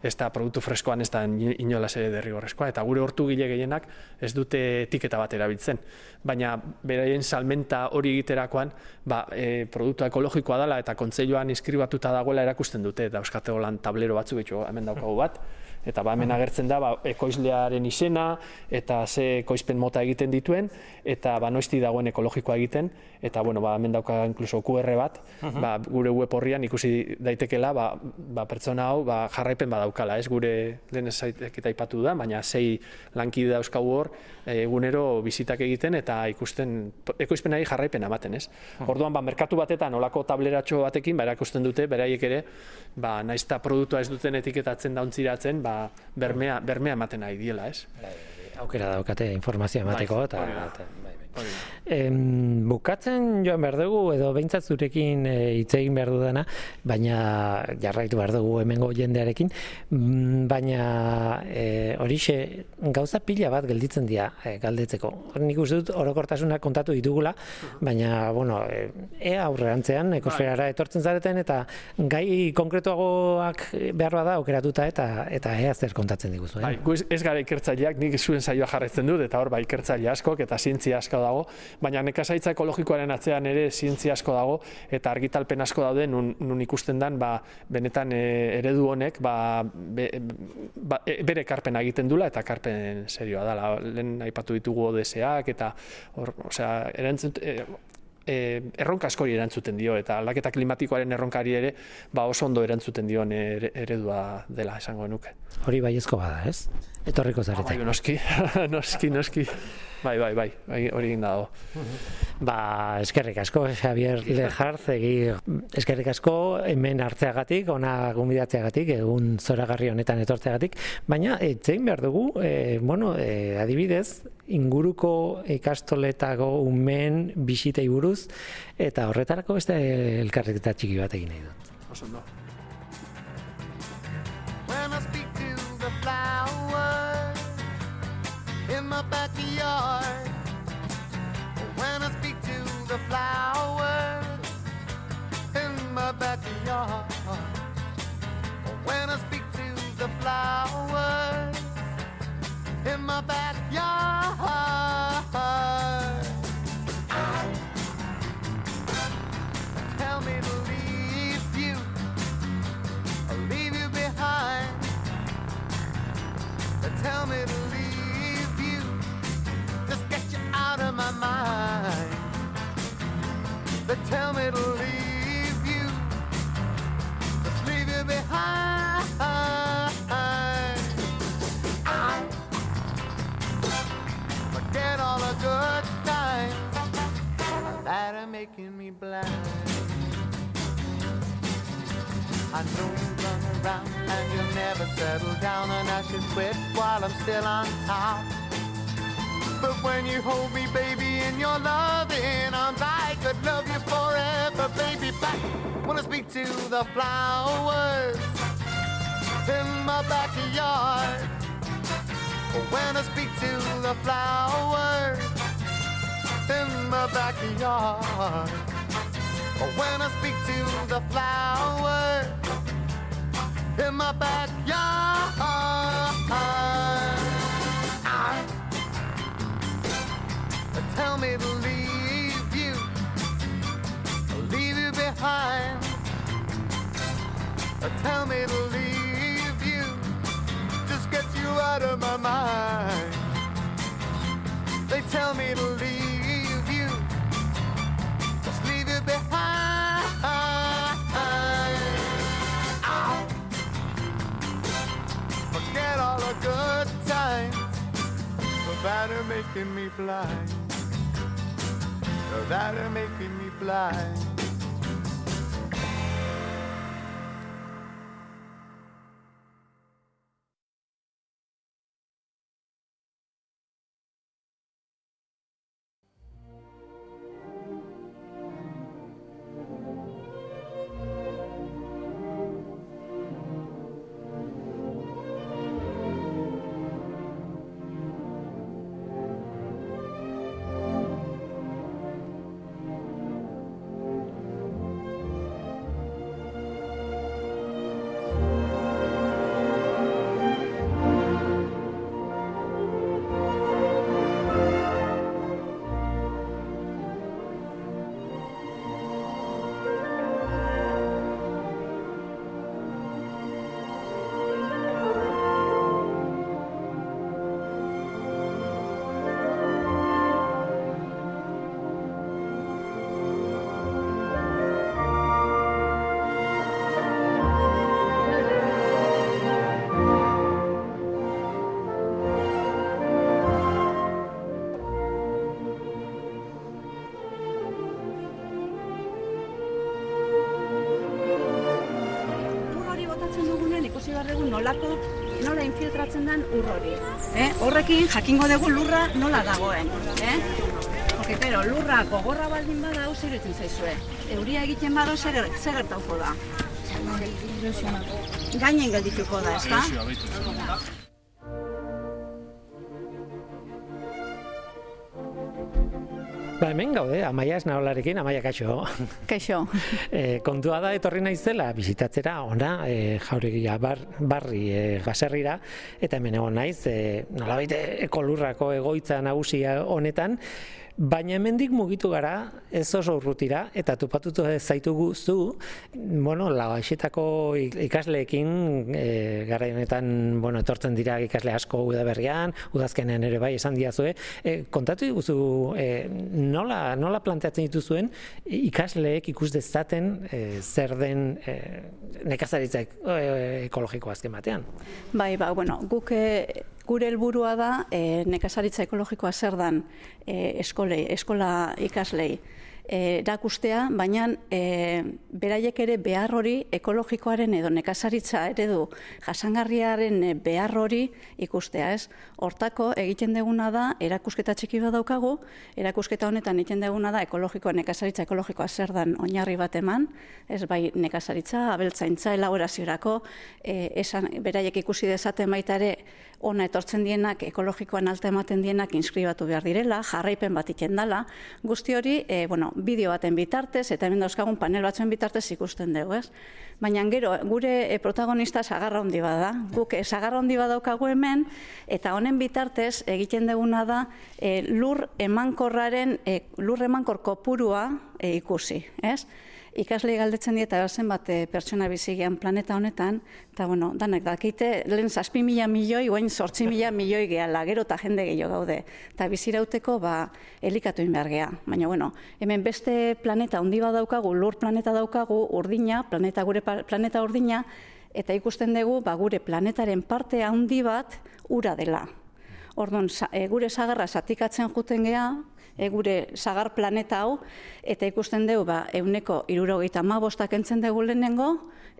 ez da produktu freskoan ez da inolaz ere derrigorrezkoa, eta gure hortu gile gehienak ez dute etiketa bat erabiltzen. Baina beraien salmenta hori egiterakoan, ba, e, produktua ekologikoa dela eta kontzeiloan inskribatuta dagoela erakusten dute, eta euskate holan tablero batzu betxo hemen daukagu bat, eta ba, hemen agertzen da ba, ekoizlearen izena eta ze ekoizpen mota egiten dituen eta ba, noizti dagoen ekologikoa egiten eta bueno, ba, hemen dauka incluso QR bat. Ba, gure web horrian ikusi daitekela ba, ba, pertsona hau ba, jarraipen badaukala, ez? Gure lehen eta ipatu da, baina sei lankide dauzkau hor egunero bizitak egiten eta ikusten ekoizpenari jarraipen ematen, ez? Orduan ba merkatu batetan olako tableratxo batekin ba erakusten dute beraiek ere ba naizta produktua ez duten etiketatzen dauntziratzen, ba bermea bermea ematen nahi diela, ez? Bai, aukera daukate informazioa emateko eta Em, bukatzen joan behar dugu, edo behintzat zurekin e, egin behar dudana, baina jarraitu behar dugu hemengo jendearekin, mm, baina e, horixe gauza pila bat gelditzen dira e, galdetzeko. Nik uste dut orokortasuna kontatu ditugula, baina, bueno, ea aurrerantzean, ekosferara bai. etortzen zareten, eta gai konkretuagoak behar bada aukeratuta eta eta ea zer kontatzen diguzu. Eh? Bai, ez gara ikertzaileak, nik zuen saioa jarretzen dut, eta hor bai ikertzaile askok, eta zientzia asko dago, baina nekazaritza ekologikoaren atzean ere zientzia asko dago eta argitalpen asko daude nun, nun ikusten dan ba, benetan e, eredu honek ba, be, ba, e, bere karpen egiten dula eta karpen serioa da. Lehen aipatu ditugu odeseak eta hor, osea, erantzun, e, e, erronka askori erantzuten dio eta aldaketa klimatikoaren erronkari ere ba oso ondo erantzuten dion eredua dela esango nuke. Hori baiezko bada, ez? Etorriko zarete. Bai, noski, noski, noski. Bai, bai, bai, bai, hori egin dago. Ba, eskerrik asko, Javier Lejarz, egi, eskerrik asko, hemen hartzeagatik, ona gumidatzeagatik, egun zoragarri honetan etortzeagatik, baina, etzein behar dugu, e, bueno, e, adibidez, inguruko ikastoletako umen bisitei buruz, eta horretarako beste elkarreketa txiki bat egin nahi dut. Oso ondo. When I speak to the flowers in my backyard. When I speak to the flowers in my backyard. When I speak to the flowers in my backyard. Tell me to leave you, leave you behind. Tell me to my mind. They tell me to leave you, just leave you behind. Forget all the good times that are making me blind. I know you run around and you'll never settle down, and I should quit while I'm still on top. But when you hold me, baby, in your loving arms, I could love you forever, baby. Back when I speak to the flowers in my backyard. When I speak to the flowers in my backyard. When I speak to the flowers in my backyard. Tell me leave you, leave you behind. Tell me to leave you, just get you out of my mind. They tell me to leave you, just leave you behind. Forget all the good times that are making me blind. That are making me blind. Nolako nola infiltratzen den ur hori. Eh? Horrekin jakingo dugu lurra nola dagoen. Eh? Porque, pero, lurra gogorra baldin bada hau zer zaizue. Euria egiten bado zer, zer gertauko da. Gainen geldituko da, ezta? Ba, hemen gaude, amaia esnaolarekin, amaia kaixo. Kaixo. E, kontua da etorri naizela bizitatzera ona e, jauregia bar, barri e, baserrira eta hemen egon naiz e, nolabait ekolurrako egoitza nagusia honetan Baina hemendik mugitu gara, ez oso urrutira, eta topatutu zaitugu zu, bueno, lagaixetako ikasleekin, e, gara honetan, bueno, etortzen dira ikasle asko udaberrian, udazkenean ere bai esan diazue, e, kontatu diguzu, e, nola, nola planteatzen dituzuen ikasleek ikus dezaten e, zer den e, nekazaritza ekologikoa azken batean? Bai, ba, bueno, guk e, gure helburua da e, nekazaritza ekologikoa zer dan e, eskolei, eskola ikaslei erakustea, baina e, beraiek ere behar hori ekologikoaren edo nekazaritza eredu jasangarriaren behar hori ikustea, ez? Hortako egiten deguna da erakusketa txiki bat daukagu, erakusketa honetan egiten deguna da ekologikoa nekazaritza ekologikoa zer dan oinarri bat eman, ez bai nekazaritza, abeltzaintza, elaboraziorako, e, esan beraiek ikusi dezaten baita ere ona etortzen dienak ekologikoan alta ematen dienak inskribatu behar direla, jarraipen bat iten dela, guzti hori, e, bueno, bideo baten bitartez, eta hemen dauzkagun panel batzuen bitartez ikusten dugu, ez? Baina gero, gure e, protagonista sagarra handi bada. Guk e, sagarra handi badaukagu hemen, eta honen bitartez egiten duguna da e, lur emankorraren, e, lur emankor kopurua e, ikusi, ez? Ikasle galdetzen dieta zenbat e, pertsona bizigian planeta honetan, eta bueno, danak dakite, lehen zazpi mila milioi, guain sortzi mila milioi gehala, gero eta jende gehiago gaude. Eta bizirauteko, ba, elikatu geha. Baina, bueno, hemen beste planeta handi bat daukagu, lur planeta daukagu, urdina, planeta gure planeta urdina, eta ikusten dugu, ba, gure planetaren parte handi bat ura dela. Orduan, e, gure zagarra zatikatzen juten geha, e, gure sagar planeta hau, eta ikusten dugu, ba, euneko irurogeita ma bostak entzen dugu lehenengo,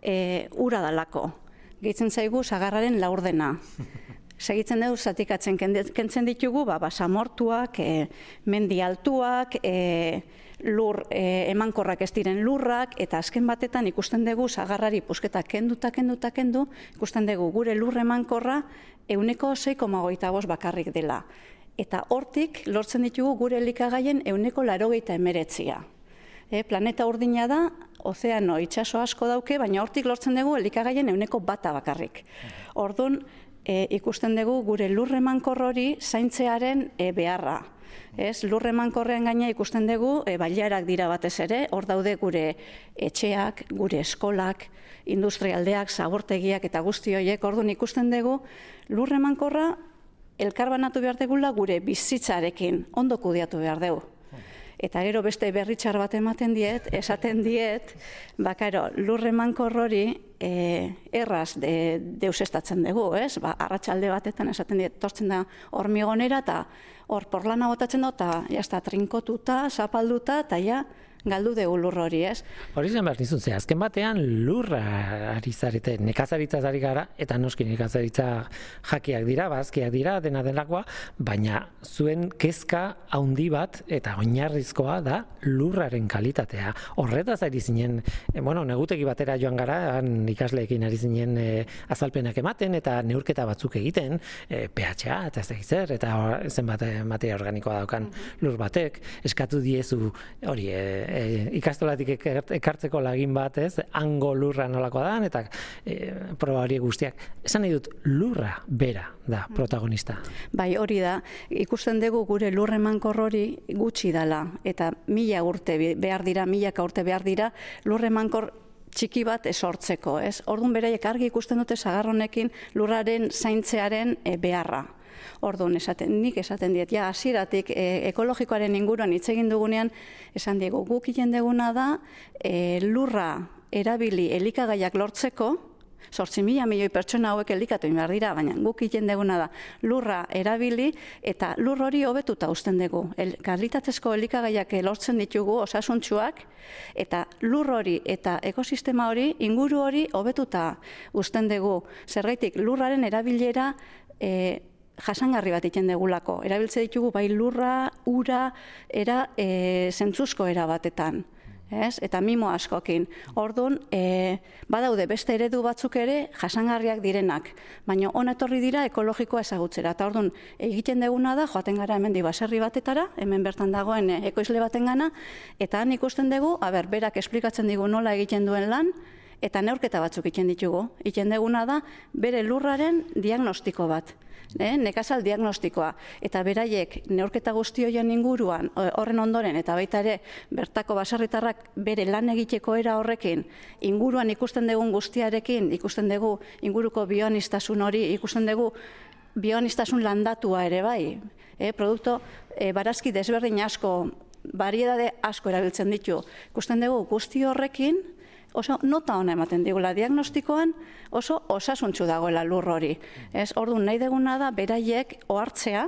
e, ura dalako. Gehitzen zaigu sagarraren laurdena. Segitzen dugu, zatikatzen kentzen ditugu, ba, basamortuak, e, mendi altuak, e, lur e, emankorrak ez diren lurrak, eta azken batetan ikusten dugu sagarrari pusketak kenduta, kenduta, kendu, ikusten dugu gure lur emankorra euneko 6,goita bakarrik dela eta hortik lortzen ditugu gure elikagaien euneko larogeita emeretzia. E, planeta urdina da, ozeano itxaso asko dauke, baina hortik lortzen dugu elikagaien euneko bata bakarrik. Orduan, e, ikusten dugu gure lurreman hori zaintzearen e, beharra. Ez, lurreman korrean gaina ikusten dugu, e, bailarak dira batez ere, hor daude gure etxeak, gure eskolak, industrialdeak, zabortegiak eta guzti horiek, orduan ikusten dugu, lurremankorra elkarbanatu behar degula gure bizitzarekin, ondo kudiatu behar dugu. Eta gero beste berritxar bat ematen diet, esaten diet, bakaro, lurre mankorrori e, erraz de, deusestatzen dugu, ez? Ba, arratsalde batetan esaten diet, tortzen da hormigonera eta hor porlana botatzen dut, eta jazta trinkotuta, zapalduta, eta ja, galdu dugu lur hori, ez? Hori zen behar nizun, ze, azken batean lurra ari zarete, nekazaritza ari gara, eta noski nekazaritza jakiak dira, bazkiak dira, dena delakoa, baina zuen kezka haundi bat, eta oinarrizkoa da lurraren kalitatea. Horretaz ari zinen, e, bueno, negutegi batera joan gara, han ikasleekin ari zinen e, azalpenak ematen, eta neurketa batzuk egiten, e, pH-a, eta ez zer, eta zenbat materia organikoa daukan mhm. lur batek, eskatu diezu hori, e, e, ikastolatik ekartzeko lagin bat, ez? Hango lurra nolakoa da eta e, proba hori guztiak. Esan nahi dut lurra bera da mm. protagonista. Bai, hori da. Ikusten dugu gure lurremankor hori gutxi dala eta mila urte behar dira, milaka urte behar dira lurremankor txiki bat esortzeko, ez? Ordun beraiek argi ikusten dute sagarronekin lurraren zaintzearen e, beharra. Orduan esaten, nik esaten diet, ja, hasieratik e, ekologikoaren inguruan hitz egin dugunean, esan diegu, guk egin duguna da, e, lurra erabili elikagaiak lortzeko, sortzi mila milioi pertsona hauek elikatu behar dira, baina guk egiten deguna da lurra erabili eta lur hori hobetuta uzten dugu. El, kalitatezko elikagaiak lortzen ditugu osasuntxuak eta lur hori eta ekosistema hori inguru hori hobetuta uzten dugu. Zergaitik lurraren erabilera e, jasangarri bat egiten degulako. Erabiltze ditugu bai lurra, ura, era e, zentzuzko era batetan. Ez? Eta mimo askokin. Orduan, e, badaude beste eredu batzuk ere jasangarriak direnak, baina hona etorri dira ekologikoa ezagutzera. Eta orduan, egiten deguna da, joaten gara hemen baserri batetara, hemen bertan dagoen ekoizle baten gana, eta han ikusten dugu, aber, berak esplikatzen digu nola egiten duen lan, eta neurketa batzuk egiten ditugu. Egiten deguna da bere lurraren diagnostiko bat. Eh, nekazal diagnostikoa eta beraiek neurketa guzti horien inguruan horren ondoren eta baita ere bertako baserritarrak bere lan egiteko era horrekin inguruan ikusten dugun guztiarekin ikusten dugu inguruko bioanistasun hori ikusten dugu bioanistasun landatua ere bai. E, produkto e, barazki desberdin asko, variedade asko erabiltzen ditu. Ikusten dugu guzti horrekin, oso nota ona ematen digula diagnostikoan, oso osasuntxu dagoela lur hori. Ez, orduan nahi deguna da beraiek ohartzea,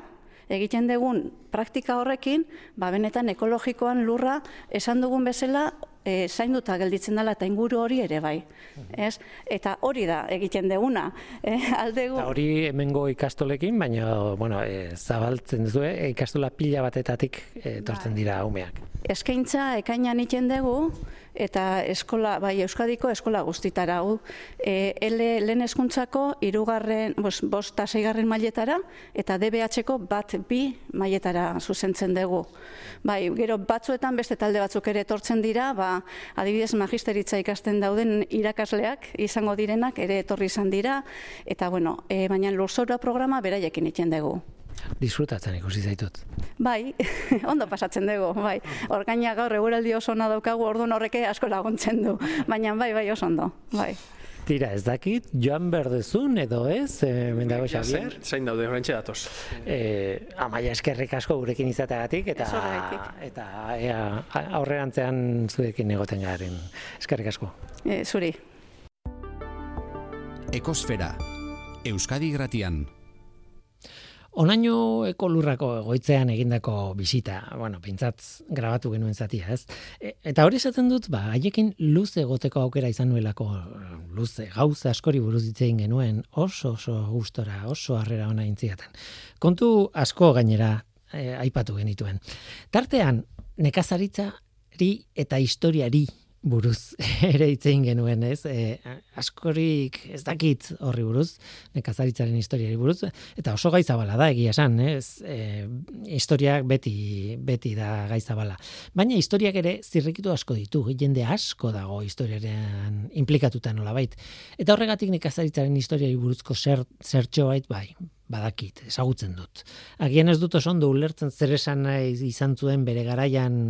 egiten dugun praktika horrekin, ba benetan ekologikoan lurra esan dugun bezala e, zainduta gelditzen dela eta inguru hori ere bai. Ez? Eta hori da egiten deguna. E, aldegu... Eta hori hemengo ikastolekin, baina bueno, e, zabaltzen duzu, e, ikastola pila batetatik e, etortzen dira umeak. Eskaintza ekainan iten dugu, eta eskola, bai, Euskadiko eskola guztitara. Hau, e, L lehen hezkuntzako irugarren, bos, bost eta seigarren mailetara, eta DBH-ko bat bi mailetara zuzentzen dugu. Bai, gero batzuetan beste talde batzuk ere etortzen dira, ba, adibidez magisteritza ikasten dauden irakasleak izango direnak ere etorri izan dira, eta bueno, e, baina lurzoru programa beraiekin iten dugu. Disfrutatzen ikusi zaitut. Bai, ondo pasatzen dugu, bai. Orgaina gaur eguraldi oso ona daukagu, orduan horreke asko laguntzen du. Baina bai, bai, oso ondo, bai. Tira, ez dakit, joan berdezun edo ez, e, mendago Xavier. Zein, zein daude, horrentxe datoz. E, amaia eskerrik asko gurekin izateagatik eta eta ea, aurrerantzean zuekin egoten garen. Eskerrik asko. E, zuri. Ekosfera, Euskadi Gratian. Onaino ekolurrako egoitzean egindako bisita, bueno, pintzat grabatu genuen zatia, ez? E, eta hori esaten dut, ba, haiekin luze egoteko aukera izan nuelako luze, gauza askori buruz hitz egin genuen, oso oso gustora, oso harrera ona intziaten. Kontu asko gainera e, aipatu genituen. Tartean, nekazaritzari eta historiari buruz ere hitz egin genuen, ez? E, askorik ez dakit horri buruz, nekazaritzaren historiari buruz, eta oso gaizabala da egia esan, ez? E, historiak beti, beti da gaizabala. Baina historiak ere zirrikitu asko ditu, jende asko dago historiaren implikatuta nolabait. Eta horregatik nekazaritzaren historiari buruzko zer, zertxo bait, bai, badakit, ezagutzen dut. Agian ez dut oso ondo ulertzen zer esan izan zuen bere garaian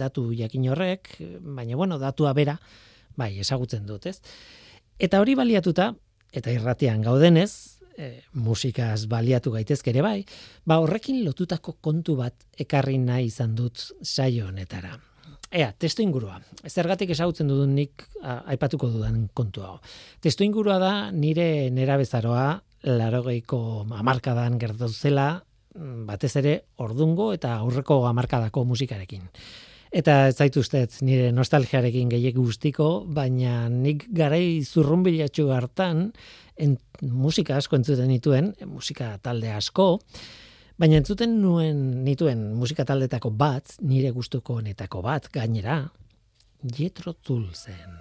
datu jakin horrek, baina bueno, datua bera, bai, ezagutzen dut, ez? Eta hori baliatuta, eta irratian gaudenez, e, musikaz baliatu gaitezke ere bai, ba horrekin lotutako kontu bat ekarri nahi izan dut saio honetara. Ea, testu ingurua. Zergatik ezagutzen dudun nik a, aipatuko dudan kontu hau. Testu ingurua da nire nerabezaroa larogeiko hamarkadan gertatu zela, mm, batez ere ordungo eta aurreko hamarkadako musikarekin. Eta ez zaituztet nire nostalgiarekin gehiek guztiko, baina nik garai zurrunbilatxu hartan en, musika asko entzuten nituen, musika talde asko, baina entzuten nuen nituen musika taldetako bat, nire gustuko honetako bat, gainera, Jethro Tull zen.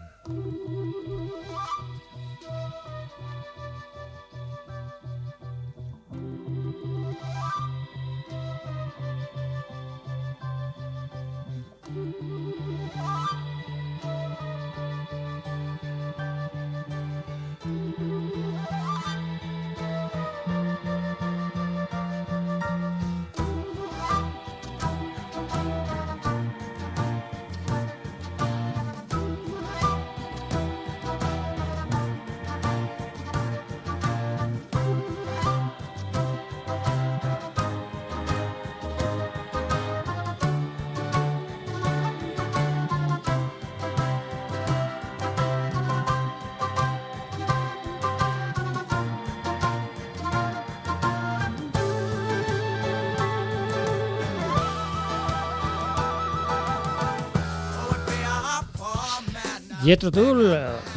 Jethro Tull,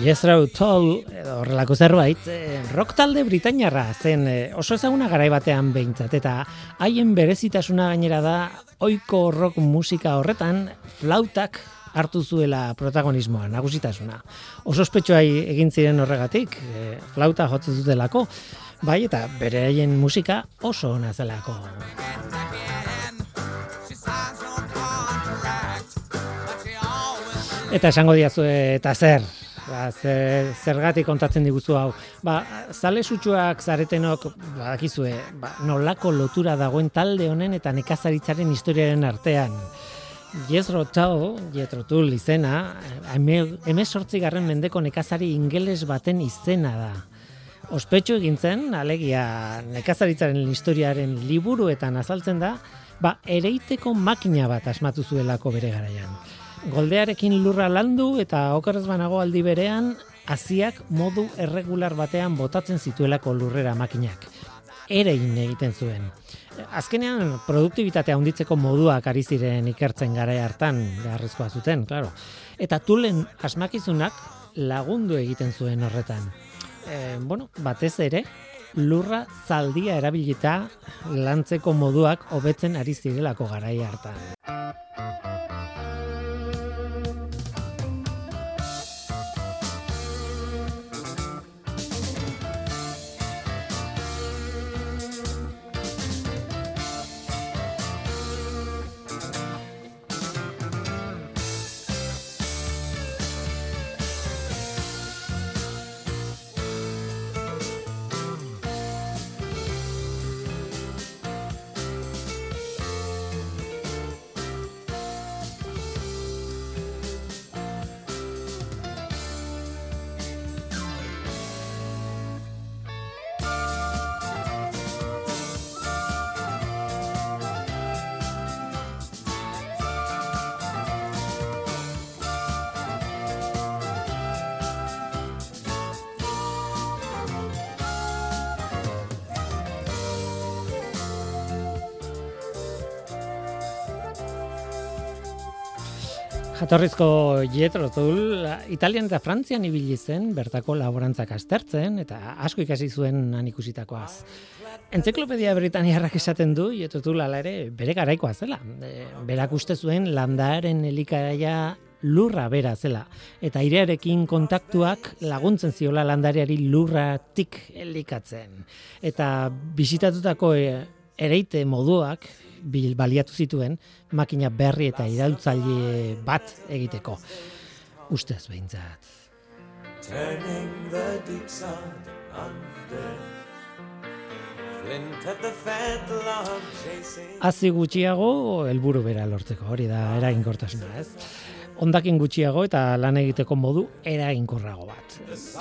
Jethro Tull, horrelako zerbait, eh, rock talde britainarra zen eh, oso ezaguna garai batean behintzat, eta haien berezitasuna gainera da oiko rock musika horretan flautak hartu zuela protagonismoa, nagusitasuna. Oso ospetsua egin ziren horregatik, eh, flauta jotzen zutelako, bai eta bere haien musika oso ona zelako. Eta esango diazu eta zer, ba, zer, zergatik kontatzen diguzu hau. Ba, zale sutsuak zaretenok, badakizue, ba, nolako lotura dagoen talde honen eta nekazaritzaren historiaren artean. Jezro Tao, Jethro Tull izena, eme garren mendeko nekazari ingeles baten izena da. Ospetsu egin zen, alegia nekazaritzaren historiaren liburuetan azaltzen da, ba, ereiteko makina bat asmatu zuelako bere garaian. Goldearekin lurra landu eta okerrez banago aldi berean, hasiak modu erregular batean botatzen zituelako lurrera makinak. Erein egiten zuen. Azkenean, produktibitatea handitzeko moduak ari ziren ikertzen gara hartan beharrezkoa zuten, claro. Eta tulen asmakizunak lagundu egiten zuen horretan. E, bueno, batez ere, lurra zaldia erabilita lantzeko moduak hobetzen ari zirelako garai hartan. Jatorrizko Jetro Tull, Italian eta Frantzian ibili zen bertako laborantzak aztertzen eta asko ikasi zuen han ikusitakoaz. Entziklopedia Britaniarrak esaten du Jetro Tull ala ere bere garaikoa zela. E, berak uste zuen landaren elikagaia lurra bera zela eta airearekin kontaktuak laguntzen ziola landareari lurratik elikatzen. Eta bisitatutako e, ereite moduak baliatu zituen makina berri eta iraultzaile bat egiteko. Ustez behintzat. Turning the deep sun under Hazi gutxiago helburu bera lortzeko, hori da eraginkortasuna, ez? Ondakin gutxiago eta lan egiteko modu eraginkorrago bat.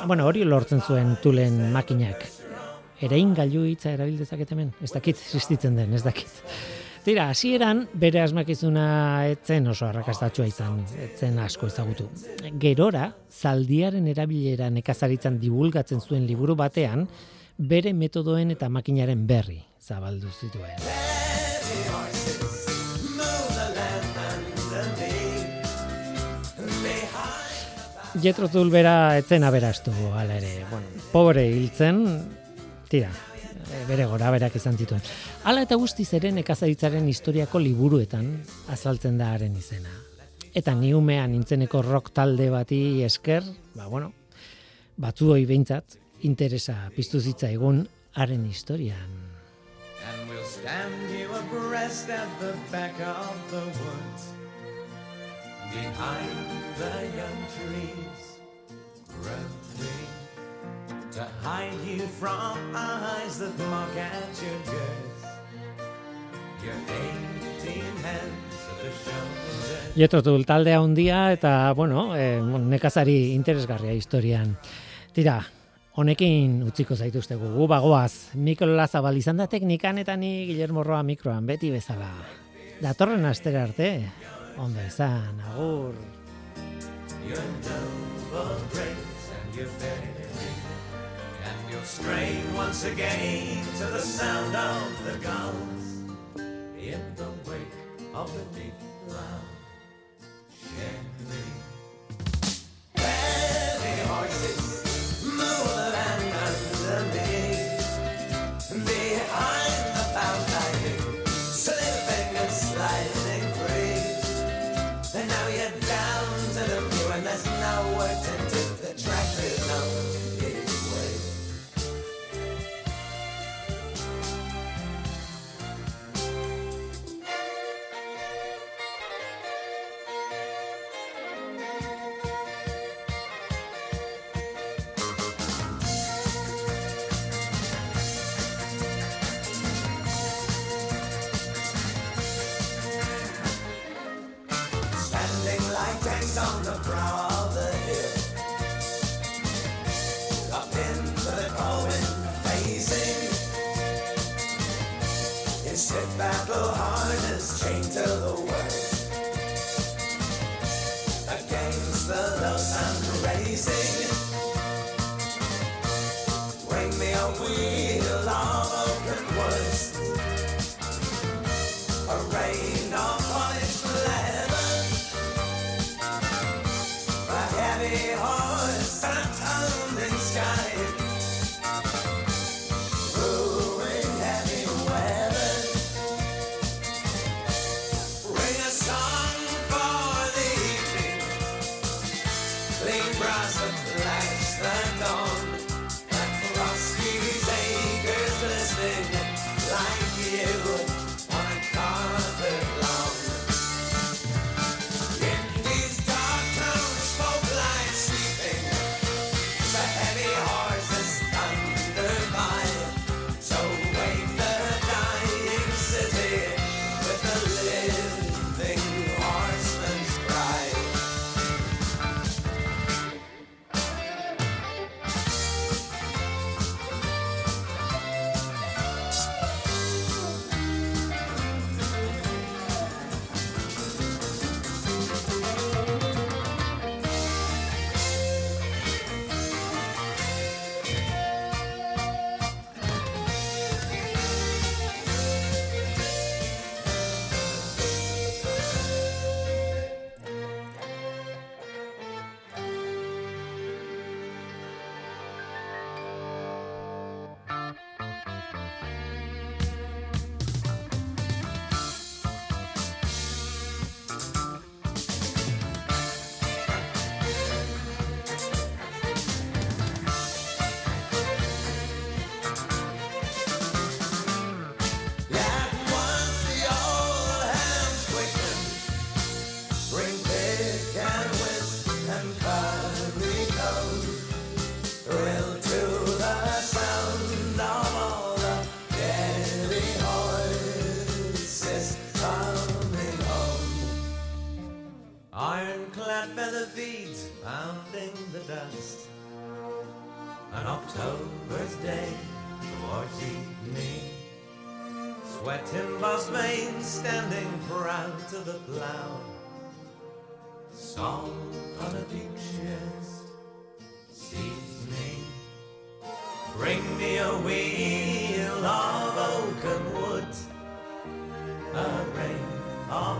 Bueno, hori lortzen zuen tulen makinak. Erein gailu hitza erabil dezaket hemen? Ez dakit, existitzen den, ez dakit. Tira, hasieran bere asmakizuna etzen oso arrakastatsua izan, etzen asko ezagutu. Gerora, zaldiaren erabilera nekazaritzan divulgatzen zuen liburu batean, bere metodoen eta makinaren berri zabaldu zituen. Jetro Zulbera etzen aberastu, hala ere. Bueno, pobre hiltzen, tira, bere gora berak izan zituen. Hala eta guztiz ere nekazaritzaren historiako liburuetan azaltzen da haren izena. Eta ni umean nintzeneko rock talde bati esker, ba bueno, batzu hoi behintzat, interesa piztu zitza egun haren historian. And we'll stand you abreast at the back of the woods Behind the young trees Growing To hide you from eyes that mock at your girth Your eighteen hands at the shoulder Jetrotul taldea handia eta, bueno, e, nekazari interesgarria historian. Tira, honekin utziko zaituztegu, gu bagoaz, Mikel Lazabal izan da teknikan eta ni Guillermo Roa mikroan beti bezala. Datorren astera arte, ondo izan, agur. You'll stray once again to the sound of the guns In the wake of the deep loud Sherry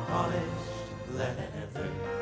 polished leather,